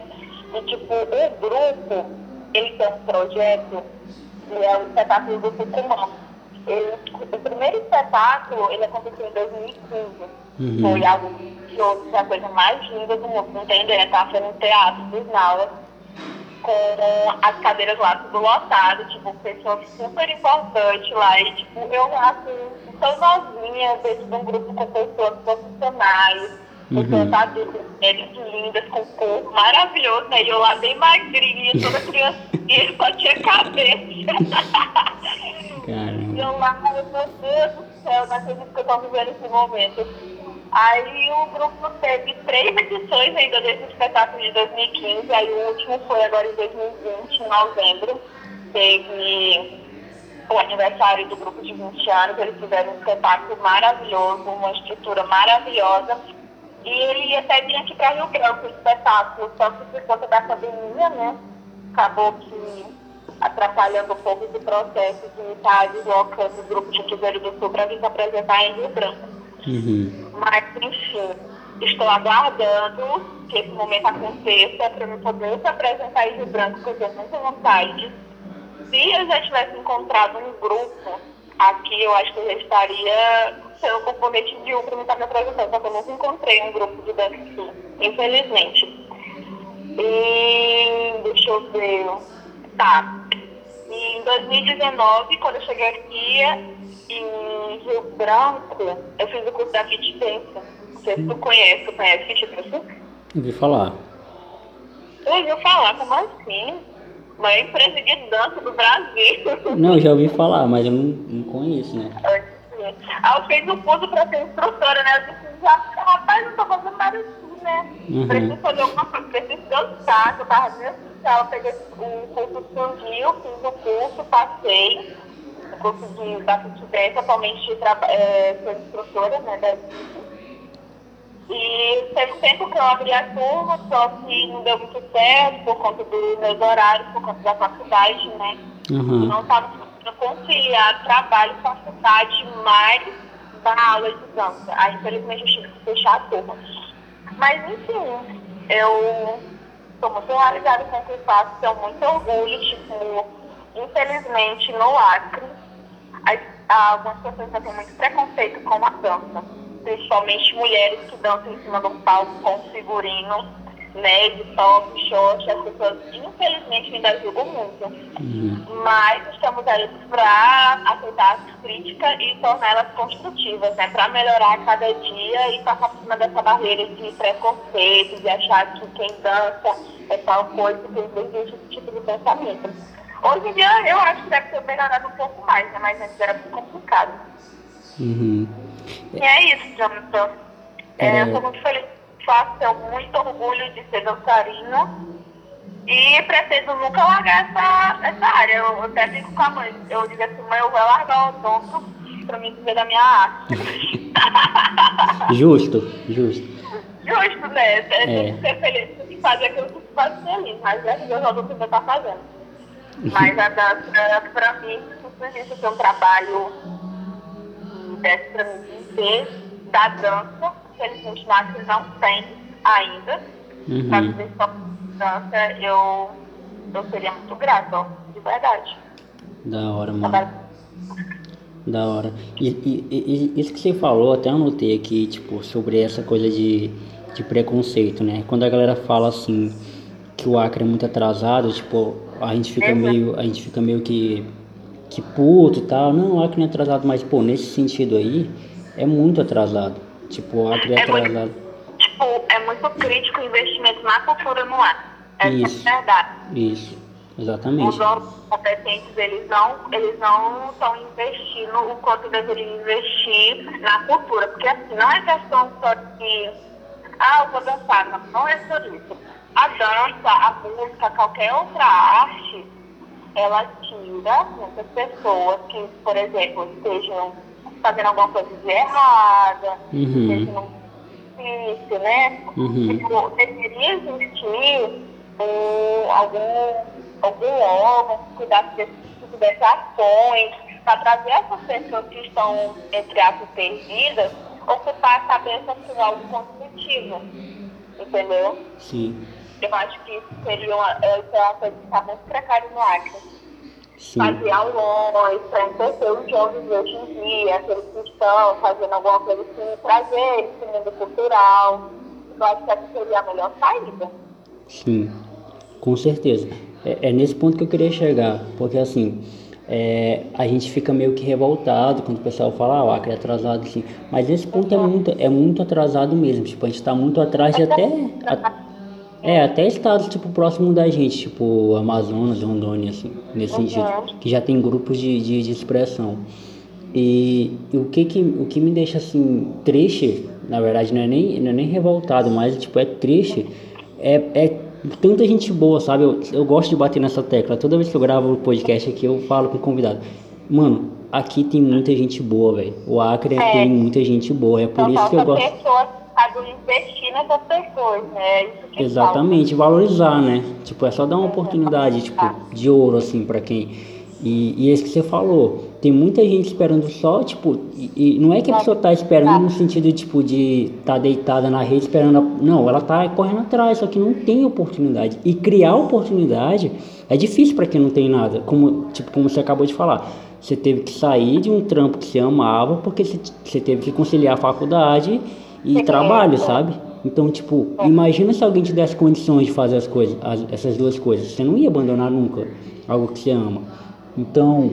E tipo, o grupo, ele tem um projeto que é o espetáculo do Tucumã. Ele, o primeiro espetáculo, ele aconteceu em 2015. Uhum. Foi algo que foi a coisa mais linda do mundo, entendeu? Eu tava fazendo teatro, fiz aulas com as cadeiras lá tudo lotado, tipo, pessoas super importantes lá. E, tipo, eu assim, tão novinha, dentro de um grupo com pessoas profissionais, Uhum. Sentadas, mulheres lindas, com corpo maravilhoso, né? E eu lá bem magrinha, toda criancinha, só tinha cabeça. Caramba. E eu lá, meu Deus do céu, não acredito que eu tô vivendo esse momento. Aí o grupo teve três edições ainda desse espetáculo de 2015, aí o último foi agora em 2020, em novembro. Teve o aniversário do grupo de 20 anos, eles fizeram um espetáculo maravilhoso, uma estrutura maravilhosa. E ele ia até vir aqui para Rio Branco, o espetáculo, só que por conta da pandemia, né? Acabou que atrapalhando um pouco esse processo de estar deslocando o grupo de Cruzeiro do Sul para vir se apresentar em Rio Branco. Uhum. Mas, enfim, estou aguardando que esse momento aconteça para eu poder se apresentar em Rio Branco, porque eu tenho muita vontade. Se eu já tivesse encontrado um grupo aqui, eu acho que eu já estaria sendo componente de um para estar me apresentando, só que eu nunca encontrei um grupo de dança infelizmente. E deixa eu ver. Tá. E em 2019, quando eu cheguei aqui em Rio Branco, eu fiz o curso da Fit Dance. Não sei se tu conhece, tu conhece Fit Dance? Ouvi falar. Ouviu falar, como assim? Uma empresa de dança do Brasil. Não, já ouvi falar, mas eu não, não conheço, né? Aí eu fiz o curso para ser instrutora, né? Eu disse, já, rapaz, eu tô fazendo nada assim, né? Uhum. Preciso fazer alguma coisa, preciso dançar, eu tava necessária. Eu peguei o curso de Sundil, fiz o curso, passei. O curso de, da Fitbest, atualmente é, sou instrutora, né? Da e teve um tempo que eu abri a turma, só que não deu muito certo por conta dos meus horários, por conta da faculdade, né? Uhum. Não estava conseguindo conciliar trabalho, faculdade, mais da aula de dança. Aí, infelizmente, eu tive que fechar a turma. Mas, enfim, eu estou muito realizada com o que faço, tenho muito orgulho, tipo, infelizmente, no Acre, algumas pessoas já têm muito preconceito com a dança principalmente mulheres que dançam em cima do palco com figurino, né, de top, short, as pessoas infelizmente ainda julgam muito. Uhum. Mas estamos aí para aceitar as críticas e torná-las construtivas, né, para melhorar a cada dia e passar por cima dessa barreira de preconceito, de achar que quem dança é tal coisa, que existe esse tipo de pensamento. Hoje em dia eu acho que deve ter melhorado um pouco mais, né, mas antes era muito complicado. Uhum. E é isso, Jonathan. É, É. eu estou muito feliz, faço tenho muito orgulho de ser dançarina e pretendo nunca largar essa, essa área. Eu, eu até digo com a mãe, eu digo assim, mãe, eu vou largar o odonto para mim viver da minha arte. Justo, justo. Justo, né? É. Tem É. que ser feliz, tem que fazer aquilo que se faz feliz, mas graças a Deus o odonto ainda está fazendo. Mas a dança, para mim, isso é um trabalho que desse para mim viver da dança, infelizmente na Acre não tem ainda. Uhum. viver só dança, eu, eu seria muito grata, ó, de verdade. Da hora, mano. Trabalho Da hora. E, e- e- isso que você falou, até anotei aqui, tipo, sobre essa coisa de, de preconceito, né? Quando a galera fala assim que o Acre é muito atrasado, tipo, a gente fica Uhum. meio, a gente fica meio que, que puto e tal. Não, o Acre não é atrasado, mas pô, nesse sentido aí, é muito atrasado. Tipo, o Acre é É muito- atrasado. Tipo, é muito crítico o investimento na cultura no ar. Essa Isso. é verdade. Isso, exatamente. Os órgãos competentes, eles não eles não estão investindo o quanto deveriam investir na cultura. Porque assim, não é questão só de, ah, eu vou dançar. Não, não é só isso. A dança, a música, qualquer outra arte, ela tira muitas pessoas que, por exemplo, estejam fazendo alguma coisa de errada, Uhum. estejam difícil, né? Uhum. Tipo, deveria existir um, algum, algum órgão que cuidasse desse tipo de ações para trazer essas pessoas que estão, entre aspas, perdidas, ocupar a cabeça por algo construtivo. Entendeu? Sim, Eu acho que isso seria uma, isso é uma coisa que está muito precária no Acre. sim. Fazer aulões para entender os jovens de hoje em dia, aqueles que estão fazendo alguma coisa assim, trazer esse mundo cultural. Eu acho que essa seria a melhor saída. Sim, com certeza. É, é nesse ponto que eu queria chegar, porque assim, é, a gente fica meio que revoltado quando o pessoal fala, ah, o Acre é atrasado, assim. Mas esse ponto é muito, é muito atrasado mesmo. Tipo, a gente tá muito atrás de até. A, é, até estados, tipo, próximo da gente, tipo, Amazonas, Rondônia, assim, nesse Uhum. sentido. Que já tem grupos de, de, de expressão. E, e o, que que, o que me deixa, assim, triste, na verdade, não é nem, não é nem revoltado, mas, tipo, é triste, é, é tanta gente boa, sabe? Eu, eu gosto de bater nessa tecla. Toda vez que eu gravo o podcast aqui, eu falo com o convidado. Mano, aqui tem muita gente boa, velho. O Acre É. tem muita gente boa. É por isso que eu gosto. pessoas que sabem investir nessas pessoas, né? É Exatamente, valorizar, né? Tipo, é só dar uma oportunidade, tipo, de ouro, assim, pra quem. E, e esse que você falou, tem muita gente esperando só, tipo, e, e não é que a pessoa tá esperando no sentido, tipo, de tá deitada na rede esperando. a- Não, ela tá correndo atrás, só que não tem oportunidade. E criar oportunidade é difícil pra quem não tem nada. Como, tipo, como você acabou de falar. Você teve que sair de um trampo que você amava, porque você, você teve que conciliar a faculdade e Sim. trabalho, sabe? Então, tipo, imagina se alguém te desse condições de fazer as coisas, as- essas duas coisas. Você não ia abandonar nunca algo que você ama. Então,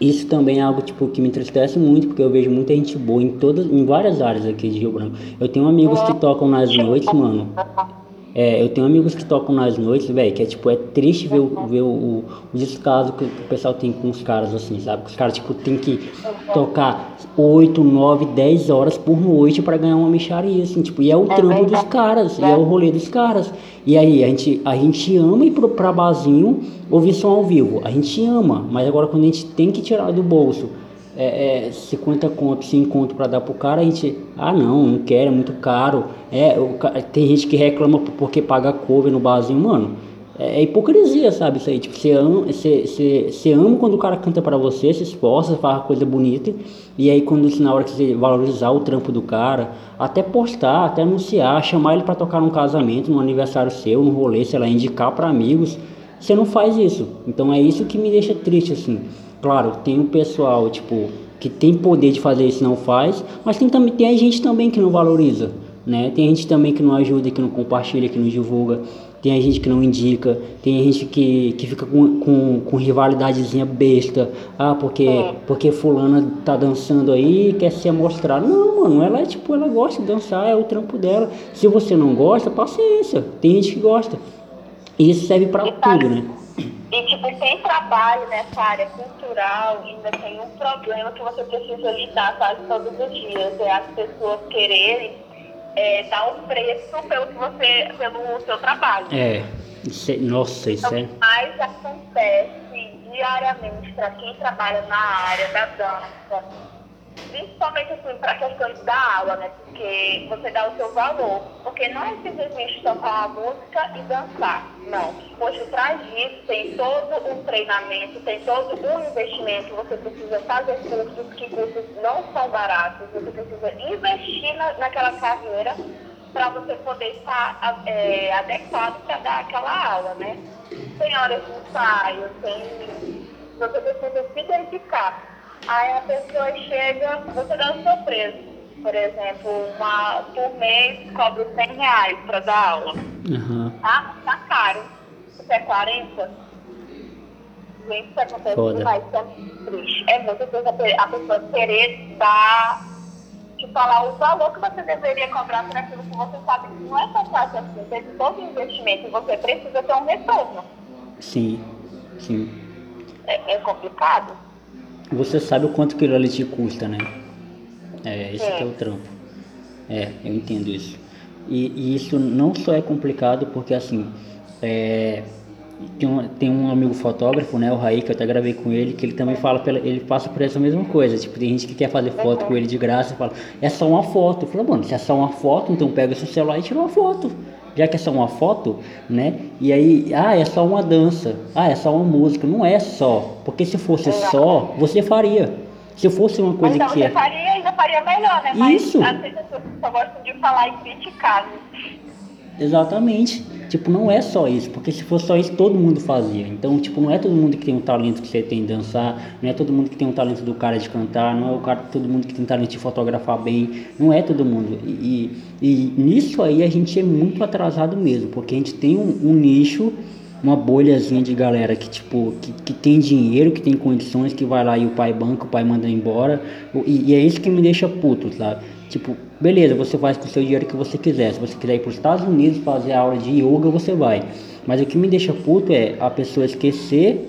isso também é algo tipo que me entristece muito, porque eu vejo muita gente boa em todas, em várias áreas aqui de Rio Branco. Eu tenho amigos que tocam nas noites, mano. É, eu tenho amigos que tocam nas noites, velho, que é tipo, é triste ver, o, ver o, o, o descaso que o pessoal tem com os caras, assim, sabe? Os caras, tipo, tem que tocar 8, 9, 10 horas por noite pra ganhar uma micharia, assim, tipo, e é o trampo dos caras, e é o rolê dos caras. E aí, a gente, a gente ama ir pro, pra barzinho ouvir som ao vivo, a gente ama, mas agora quando a gente tem que tirar do bolso é, é, 50 conto, 100 conto pra dar pro cara, a gente, ah não, não quero, é muito caro. É, o, tem gente que reclama porque paga cover no barzinho, mano. É, é hipocrisia, sabe? Isso aí, tipo, você ama, você, você, você ama quando o cara canta pra você, se esforça, faz coisa bonita, e aí quando na hora que você valorizar o trampo do cara, até postar, até anunciar, chamar ele pra tocar num casamento, num aniversário seu, num rolê, sei lá, indicar pra amigos, você não faz isso. Então é isso que me deixa triste, assim. Claro, tem um pessoal, tipo, que tem poder de fazer isso e não faz, mas tem, também, tem a gente também que não valoriza, né? Tem gente também que não ajuda, que não compartilha, que não divulga, tem a gente que não indica, tem a gente que, que fica com, com, com rivalidadezinha besta, ah, porque, porque fulana tá dançando aí e quer se mostrar. Não, mano, ela é tipo, ela gosta de dançar, é o trampo dela. Se você não gosta, paciência, tem gente que gosta. E isso serve pra tudo, né? E, tipo, quem trabalha nessa área cultural ainda tem um problema que você precisa lidar quase todos os dias. É as pessoas quererem é, dar um preço pelo, que você, pelo seu trabalho. É, isso é- nossa, isso é. Mas acontece diariamente para quem trabalha na área da dança, principalmente assim, para questões da aula, né? Porque você dá o seu valor. Porque não é simplesmente tocar uma música e dançar. Não. Por trás disso tem todo um treinamento, tem todo um investimento. Você precisa fazer cursos que cursos não são baratos. Você precisa investir na, naquela carreira para você poder estar é, adequado para dar aquela aula, né? Tem horas de ensaio, tem. Você precisa se dedicar. Aí a pessoa chega, você dá seu preço. Por exemplo, uma, por mês cobra 100 reais para dar aula. Aham. Tá? Tá caro. Você é 40? Gente, isso acontece Foda. demais, isso é muito triste. É a pe- a pessoa querer dar, te falar o valor que você deveria cobrar por aquilo que você sabe que não é tão fácil assim. Teve todo investimento e você precisa ter um retorno. Sim, sim. É, é complicado? Você sabe o quanto aquilo ali te custa, né? É, esse É. que é o trampo. É, eu entendo isso. E, e isso não só é complicado porque assim, é, tem, um, tem um amigo fotógrafo, né, o Raí, que eu até gravei com ele, que ele também fala, pela, ele passa por essa mesma coisa. Tipo, tem gente que quer fazer foto com ele de graça e fala, é só uma foto. Eu falo, mano, se é só uma foto, então pega o seu celular e tira uma foto. Já que é só uma foto, né? E aí, ah, é só uma dança. Ah, é só uma música. Não é só. Porque se fosse só, você faria. Se fosse uma coisa então que você é. faria, ainda faria melhor, né? Mas Isso. às vezes as pessoas só gostam de falar e criticar. né? Exatamente. Tipo, não é só isso, porque se fosse só isso, todo mundo fazia. Então, tipo, não é todo mundo que tem um talento que você tem de dançar, não é todo mundo que tem um talento do cara de cantar, não é o cara, todo mundo que tem talento de fotografar bem, não é todo mundo. E, e, e nisso aí a gente é muito atrasado mesmo, porque a gente tem um, um nicho uma bolhazinha de galera que, tipo, que, que tem dinheiro, que tem condições, que vai lá e o pai banca, o pai manda embora. E, e é isso que me deixa puto, sabe? Tipo, beleza, você faz com o seu dinheiro que você quiser. Se você quiser ir para os Estados Unidos fazer aula de yoga, você vai. Mas o que me deixa puto é a pessoa esquecer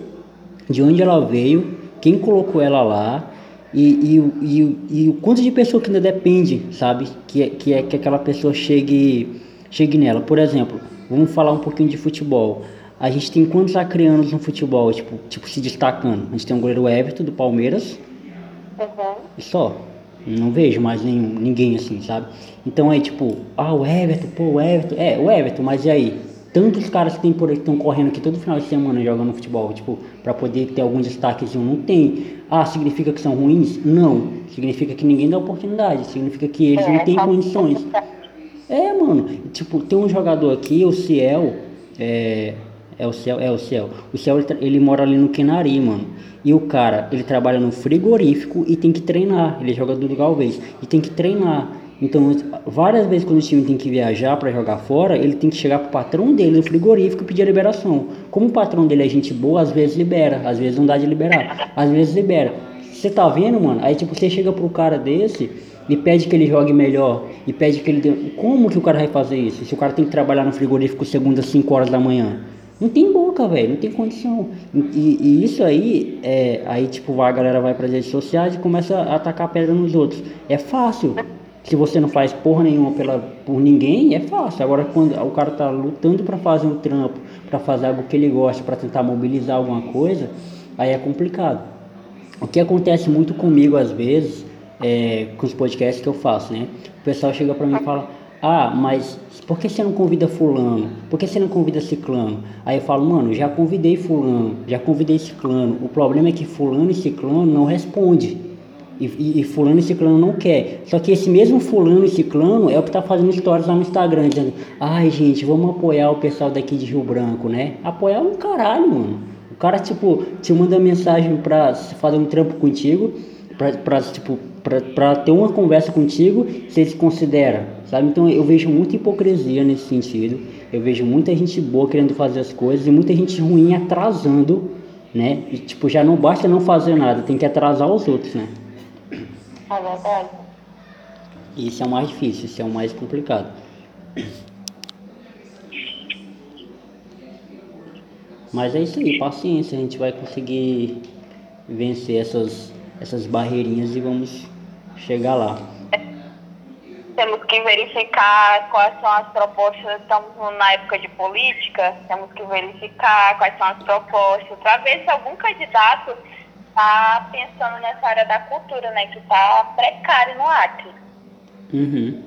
de onde ela veio, quem colocou ela lá e, e, e, e o quanto de pessoa que ainda depende, sabe? Que é, que é que aquela pessoa chegue, chegue nela. Por exemplo, vamos falar um pouquinho de futebol. A gente tem quantos acrianos no futebol, tipo, tipo, se destacando? A gente tem o goleiro Everton do Palmeiras. Uhum. Só. Não vejo mais nenhum, ninguém assim, sabe? Então aí, tipo, ah, o Everton, pô, o Everton. É, o Everton, mas e aí? Tantos caras que tem por aí que estão correndo aqui todo final de semana jogando futebol, tipo, para poder ter algum destaquezinho. Não tem. Ah, significa que são ruins? Não. Significa que ninguém dá oportunidade. Significa que eles é, não têm condições. É, mano. Tipo, tem um jogador aqui, o Ciel. É, é o céu, é o céu. O céu ele, ele, mora ali no Quenari, mano. E o cara, ele trabalha no frigorífico e tem que treinar. Ele joga do Galvez e tem que treinar. Então, várias vezes quando o time tem que viajar para jogar fora, ele tem que chegar pro patrão dele no frigorífico e pedir a liberação. Como o patrão dele é gente boa, às vezes libera, às vezes não dá de liberar, às vezes libera. Você tá vendo, mano? Aí tipo, você chega pro cara desse e pede que ele jogue melhor e pede que ele como que o cara vai fazer isso? Se o cara tem que trabalhar no frigorífico segunda às 5 horas da manhã, não tem boca, velho, não tem condição. E, e, isso aí, é, aí tipo, a galera vai para as redes sociais e começa a atacar pedra nos outros. É fácil. Se você não faz porra nenhuma pela, por ninguém, é fácil. Agora, quando o cara tá lutando para fazer um trampo, para fazer algo que ele gosta, para tentar mobilizar alguma coisa, aí é complicado. O que acontece muito comigo às vezes, é, com os podcasts que eu faço, né? O pessoal chega para mim e fala: Ah, mas por que você não convida fulano? Por que você não convida ciclano? Aí eu falo, mano, já convidei fulano, já convidei ciclano. O problema é que fulano e ciclano não responde. E, e, e, fulano e ciclano não quer. Só que esse mesmo fulano e ciclano é o que tá fazendo stories lá no Instagram, dizendo, ai gente, vamos apoiar o pessoal daqui de Rio Branco, né? Apoiar um caralho, mano. O cara, tipo, te manda mensagem pra fazer um trampo contigo, pra, pra tipo, para ter uma conversa contigo, você se considera, sabe? Então eu vejo muita hipocrisia nesse sentido. Eu vejo muita gente boa querendo fazer as coisas e muita gente ruim atrasando, né? E tipo, já não basta não fazer nada, tem que atrasar os outros, né? É verdade. Isso é o mais difícil, isso é o mais complicado. Mas é isso aí, paciência, a gente vai conseguir vencer essas, essas barreirinhas e vamos chegar lá. Temos que verificar quais são as propostas, estamos na época de política, temos que verificar quais são as propostas, para ver se algum candidato está pensando nessa área da cultura, né, que está precário no Acre. Uhum.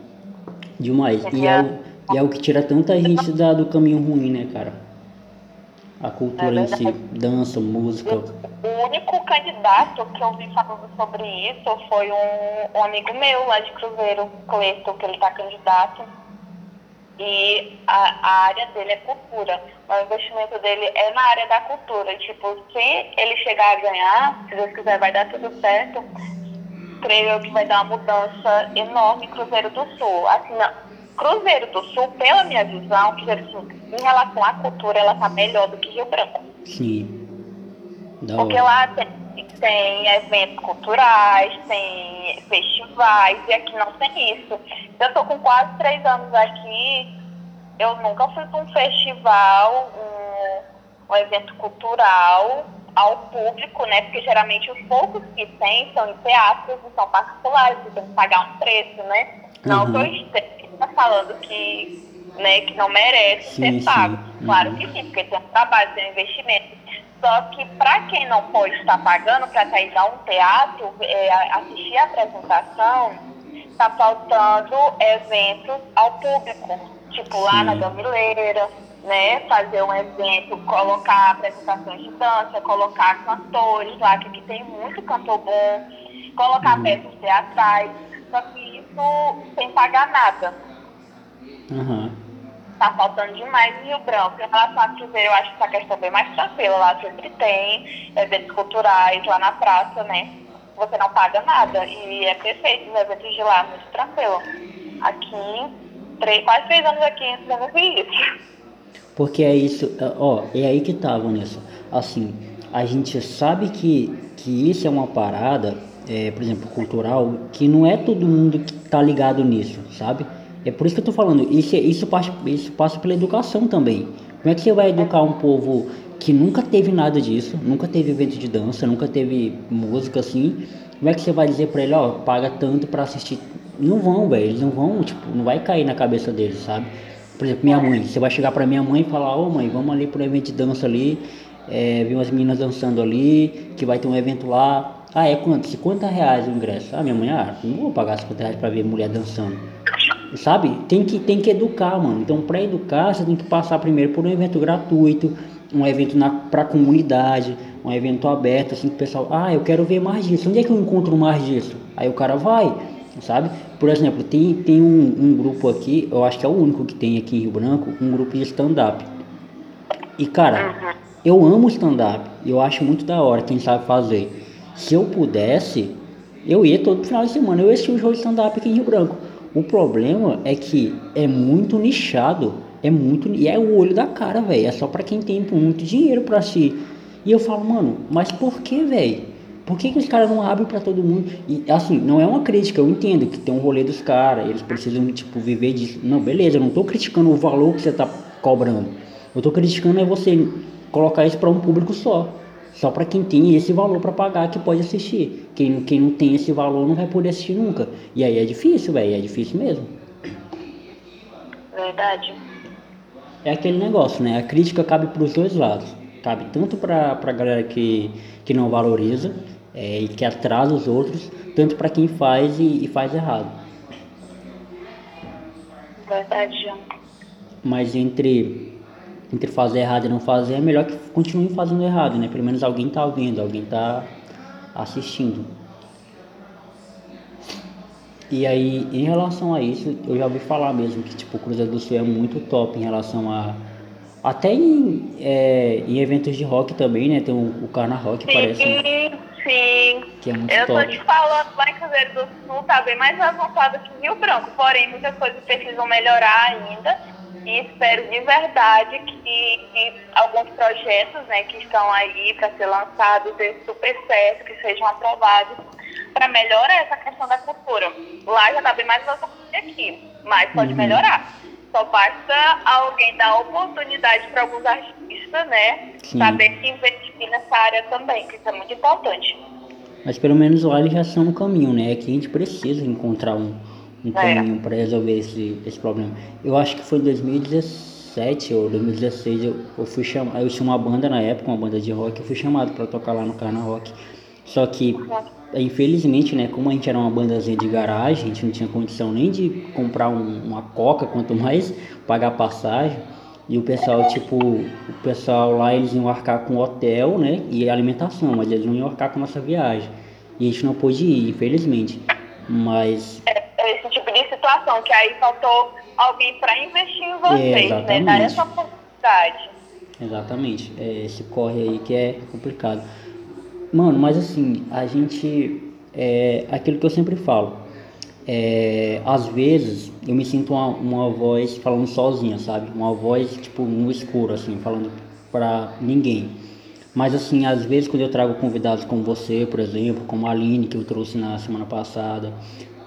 Demais. E é, o, e é o que tira tanta gente da, do caminho ruim, né, cara? A cultura é em si, dança, música. O único candidato que eu vi falando sobre isso foi um, um amigo meu lá de Cruzeiro, Cleiton, que ele está candidato. E a, a, área dele é cultura. O investimento dele é na área da cultura. Tipo, se ele chegar a ganhar, se Deus quiser, vai dar tudo certo. Creio eu que vai dar uma mudança enorme em Cruzeiro do Sul. Assim, Cruzeiro do Sul, pela minha visão, Cruzeiro do Sul, em relação à cultura, ela tá melhor do que Rio Branco. Sim. Da Porque hora. lá tem, tem eventos culturais, tem festivais, e aqui não tem isso. Eu tô com quase três anos aqui, eu nunca fui para um festival, um, um evento cultural ao público, né? Porque geralmente os poucos que tem são em teatros e são particulares, você tem que pagar um preço, né? Não uhum. tô está falando que, né, que não merece sim, ser pago. Sim. Claro uhum. que sim, porque tem um trabalho, tem um investimento. Só que para quem não pode estar pagando para sair a um teatro, é, assistir a apresentação, está faltando eventos ao público. Tipo lá sim. na Gamileira, né? Fazer um evento, colocar apresentações de dança, colocar cantores lá, que aqui tem muito cantor bom, colocar uhum. peças teatrais. Só que isso sem pagar nada. Uhum. Tá faltando demais em Rio Branco. Em relação a Cruzeiro, eu acho que essa questão é bem mais tranquila. Lá sempre tem eventos culturais lá na praça, né? Você não paga nada. E é perfeito os eventos de lá, muito tranquilo. Aqui, três, quase três anos aqui, eu não vi isso. Porque é isso, é, ó, é aí que tá, Vanessa. Assim, a gente sabe que, que isso é uma parada, é, por exemplo, cultural, que não é todo mundo que tá ligado nisso, sabe? É por isso que eu tô falando, isso, isso, passa, isso passa pela educação também. Como é que você vai educar um povo que nunca teve nada disso, nunca teve evento de dança, nunca teve música assim? Como é que você vai dizer pra ele, ó, paga tanto pra assistir? Não vão, velho, eles não vão, tipo, não vai cair na cabeça deles, sabe? Por exemplo, minha mãe, você vai chegar pra minha mãe e falar, ô mãe, vamos ali pro evento de dança ali, é, vi umas meninas dançando ali, que vai ter um evento lá. Ah, é quanto? 50 reais o ingresso. Ah, minha mãe, ah, não vou pagar 50 reais pra ver mulher dançando. Sabe? Tem que, tem que educar, mano. Então, para educar, você tem que passar primeiro por um evento gratuito, um evento na, pra comunidade, um evento aberto, assim, que o pessoal, ah, eu quero ver mais disso. Onde é que eu encontro mais disso? Aí o cara vai, sabe? Por exemplo, tem, tem um, um grupo aqui, eu acho que é o único que tem aqui em Rio Branco, um grupo de stand-up. E, cara, eu amo stand-up, eu acho muito da hora quem sabe fazer. Se eu pudesse, eu ia todo final de semana, eu ia assistir o jogo de stand-up aqui em Rio Branco. O problema é que é muito nichado, é muito e é o olho da cara, velho. É só para quem tem muito dinheiro para si. E eu falo, mano, mas por que, velho? Por que, que os caras não abrem para todo mundo? E assim, não é uma crítica, eu entendo que tem um rolê dos caras, eles precisam, tipo, viver disso. Não, beleza, eu não tô criticando o valor que você tá cobrando. Eu tô criticando é você colocar isso para um público só. Só para quem tem esse valor para pagar que pode assistir. Quem, quem não tem esse valor não vai poder assistir nunca. E aí é difícil, velho, é difícil mesmo. Verdade. É aquele negócio, né? A crítica cabe para os dois lados. Cabe tanto para a galera que, que não valoriza é, e que atrasa os outros, tanto para quem faz e, e faz errado. Verdade. Mas entre entre fazer errado e não fazer, é melhor que continue fazendo errado, né? Pelo menos alguém tá vendo, alguém tá assistindo. E aí, em relação a isso, eu já ouvi falar mesmo que tipo, o Cruzeiro do Sul é muito top em relação a. Até em, é, em eventos de rock também, né? Tem o, o Carna Rock, sim, parece. Sim, Que é muito Eu top. tô te falando, lá em Cruzeiro do Sul tá bem mais avançado que Rio Branco, porém muitas coisas precisam melhorar ainda. E espero de verdade que, que alguns projetos né, que estão aí para ser lançados dê super certo, que sejam aprovados para melhorar essa questão da cultura. Lá já está bem mais avançado que aqui, mas pode Uhum. melhorar. Só basta alguém dar oportunidade para alguns artistas, né? Sim. Saber que investir nessa área também, que isso é muito importante. Mas pelo menos lá eles já são no caminho, né? É que a gente precisa encontrar um, um É. caminho para resolver esse, esse problema. Eu acho que foi em 2017 ou 2016 eu, eu fui chamado, eu tinha uma banda na época, uma banda de rock, eu fui chamado para tocar lá no Carna Rock. Só que infelizmente, né, como a gente era uma bandazinha de garagem, a gente não tinha condição nem de comprar um- uma coca, quanto mais pagar passagem. E o pessoal, tipo, o pessoal lá eles iam arcar com hotel, né, e alimentação, mas eles não iam arcar com nossa viagem. E a gente não pôde ir, infelizmente. Mas É esse tipo de situação, que aí faltou alguém para investir em vocês, né? exatamente. Dar essa oportunidade. Exatamente, é esse corre aí que é complicado. Mano, mas assim, a gente. É aquilo que eu sempre falo. É, às vezes eu me sinto uma, uma voz falando sozinha, sabe? Uma voz tipo no escuro, assim, falando pra ninguém. Mas assim, às vezes quando eu trago convidados como você, por exemplo, como a Aline que eu trouxe na semana passada,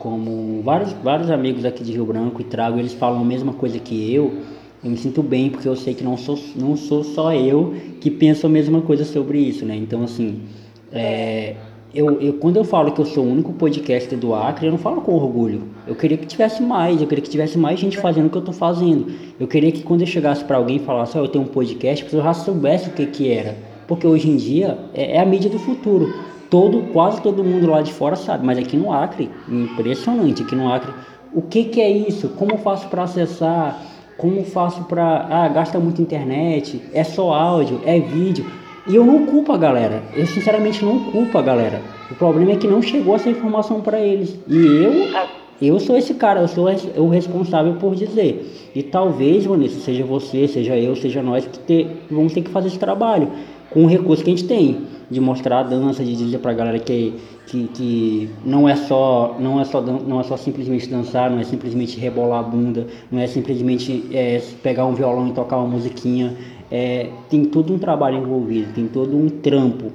como vários, vários amigos aqui de Rio Branco e trago, eles falam a mesma coisa que eu, eu me sinto bem porque eu sei que não sou, não sou só eu que penso a mesma coisa sobre isso, né? Então assim, é, eu, eu, quando eu falo que eu sou o único podcast do Acre, eu não falo com orgulho. Eu queria que tivesse mais, eu queria que tivesse mais gente fazendo o que eu tô fazendo. Eu queria que quando eu chegasse para alguém e falasse, ó, eu tenho um podcast, a pessoa já soubesse o que que era. Porque hoje em dia é, é a mídia do futuro. Todo, quase todo mundo lá de fora sabe, mas aqui no Acre, impressionante, aqui no Acre, o que que é isso? Como faço para acessar? Como faço para, ah, gasta muito internet, é só áudio, é vídeo. E eu não culpo a galera. Eu sinceramente não culpo a galera. O problema é que não chegou essa informação para eles. E eu, eu sou esse cara, eu sou o responsável por dizer. E talvez, Vanessa, seja você, seja eu, seja nós que ter, vamos ter que fazer esse trabalho. Com o recurso que a gente tem, de mostrar a dança, de dizer pra galera que, que, que não é só não é só não é só simplesmente dançar, não é simplesmente rebolar a bunda, não é simplesmente é, pegar um violão e tocar uma musiquinha, é, tem todo um trabalho envolvido, tem todo um trampo.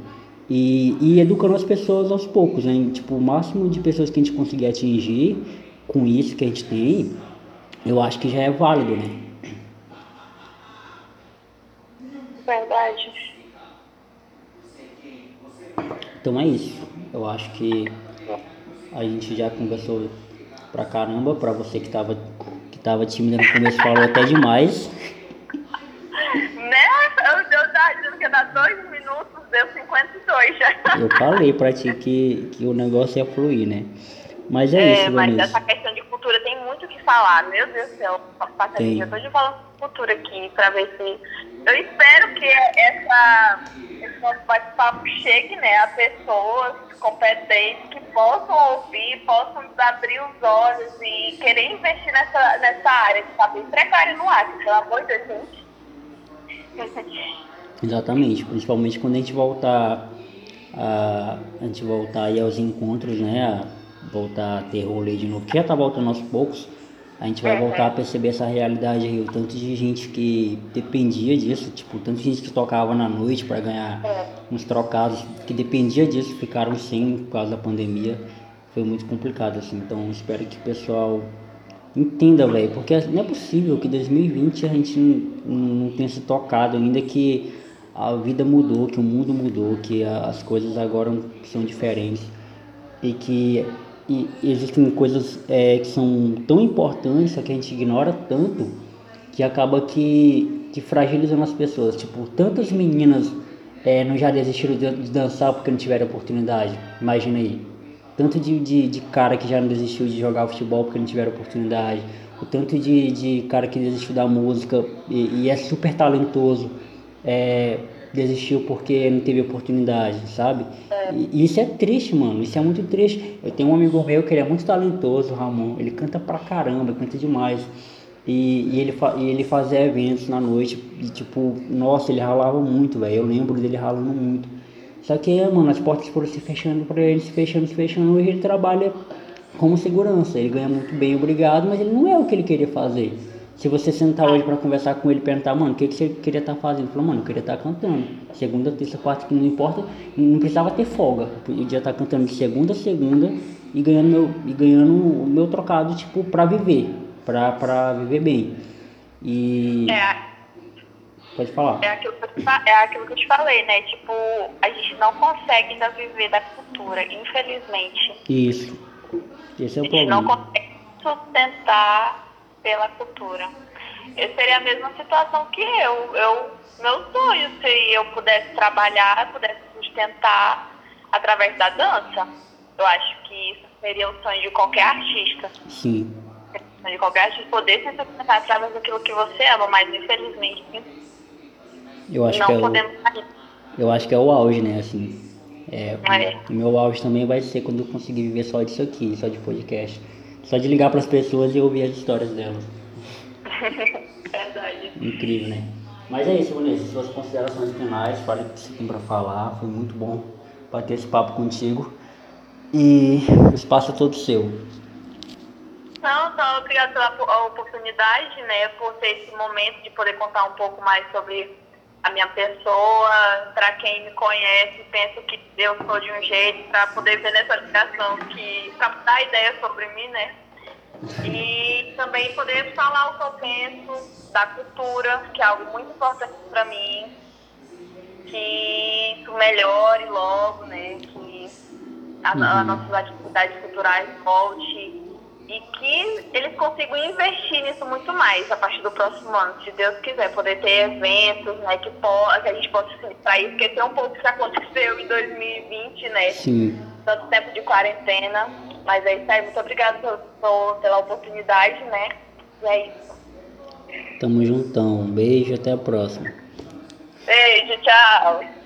E, e educando as pessoas aos poucos, né? Tipo, o máximo de pessoas que a gente conseguir atingir com isso que a gente tem, eu acho que já é válido, né? Verdade. Então é isso. Eu acho que a gente já conversou pra caramba, pra você que tava, que tava tímida no começo falou até demais. Né? Eu, eu tava dizendo que ia dar dois minutos, deu 52 já. Eu falei pra ti que, que o negócio ia fluir, né? Mas é, isso, mas Vanessa. essa questão de cultura tem muito o que falar. Meu Deus do céu, passa Tem. dia todo falando cultura aqui pra ver se. Eu espero que essa, esse nosso bate-papo chegue né, a pessoas competentes que possam ouvir, possam abrir os olhos e querer investir nessa, nessa área que tá bem precária no ar, pelo amor de Deus, gente. Exatamente, principalmente quando a gente voltar a, a gente voltar aí aos encontros, né? A voltar a ter rolê de novo, que já tá voltando aos poucos, a gente vai voltar a perceber essa realidade aí, o tanto de gente que dependia disso, tipo, o tanto de gente que tocava na noite para ganhar uns trocados, que dependia disso, ficaram sem por causa da pandemia. Foi muito complicado, assim. Então, espero que o pessoal entenda, velho, porque não é possível que 2020 a gente não, não tenha se tocado ainda que a vida mudou, que o mundo mudou, que as coisas agora são diferentes e que e existem coisas é, que são tão importantes que a gente ignora tanto que acaba que, que fragilizando as pessoas. Tipo, tantas meninas é, não já desistiram de, de dançar porque não tiveram oportunidade. Imagina aí. Tanto de, de, de cara que já não desistiu de jogar futebol porque não tiveram oportunidade. O tanto de, de cara que desistiu da música e, e é super talentoso. É, desistiu porque não teve oportunidade, sabe? E, e isso é triste, mano. Isso é muito triste. Eu tenho um amigo meu que ele é muito talentoso, Ramon. Ele canta pra caramba, canta demais. E, e ele, e ele fazia eventos na noite. E tipo, nossa, ele ralava muito, velho. Eu lembro dele ralando muito. Só que, mano, as portas foram se fechando pra ele, se fechando, se fechando. Hoje ele trabalha como segurança. Ele ganha muito bem, obrigado, mas ele não é o que ele queria fazer. Se você sentar hoje pra conversar com ele e perguntar, mano, o que, que você queria estar fazendo? Ele falou, mano, eu queria estar cantando. Segunda, terça, quarta, que não importa, não precisava ter folga. Eu podia estar cantando de segunda a segunda e ganhando meu, e ganhando o meu trocado, tipo, pra viver. Pra, pra viver bem. E. É, Pode falar. é, aquilo que eu é aquilo que eu te falei, né? Tipo, a gente não consegue ainda viver da cultura, infelizmente. Isso. Esse é A o gente não problema. consegue sustentar pela cultura. Eu seria a mesma situação que eu. eu meu sonho, se eu pudesse trabalhar, pudesse sustentar através da dança, eu acho que isso seria o sonho de qualquer artista. Sim. O sonho De qualquer artista poder se sustentar através daquilo que você ama, mas infelizmente Eu acho não que é o, podemos sair. eu acho que é o auge, né? Assim. É, É. o meu auge também vai ser quando eu conseguir viver só disso aqui, só de podcast. Só de ligar pras pessoas e ouvir as histórias delas. Verdade. Incrível, né? Mas é isso, Vanessa. Suas considerações finais, fale o que você tem pra falar. Foi muito bom bater esse papo contigo. E o espaço é todo seu. Não, então, obrigada pela oportunidade, né, por ter esse momento de poder contar um pouco mais sobre a minha pessoa, para quem me conhece, penso que eu sou de um jeito, para poder ver nessa ligação que, para dar ideia sobre mim, né, e também poder falar o que eu penso da cultura, que é algo muito importante para mim, que isso melhore logo, né, que a, a nossas atividades culturais volte e que eles consigam investir nisso muito mais a partir do próximo ano, se Deus quiser, poder ter eventos, né, que, que a gente possa se distrair, esquecer um pouco o que aconteceu em 2020, né, Sim. tanto tempo de quarentena, mas é isso aí, muito obrigada pela oportunidade, né, e é isso. Tamo juntão. Um beijo, até a próxima. Beijo, tchau!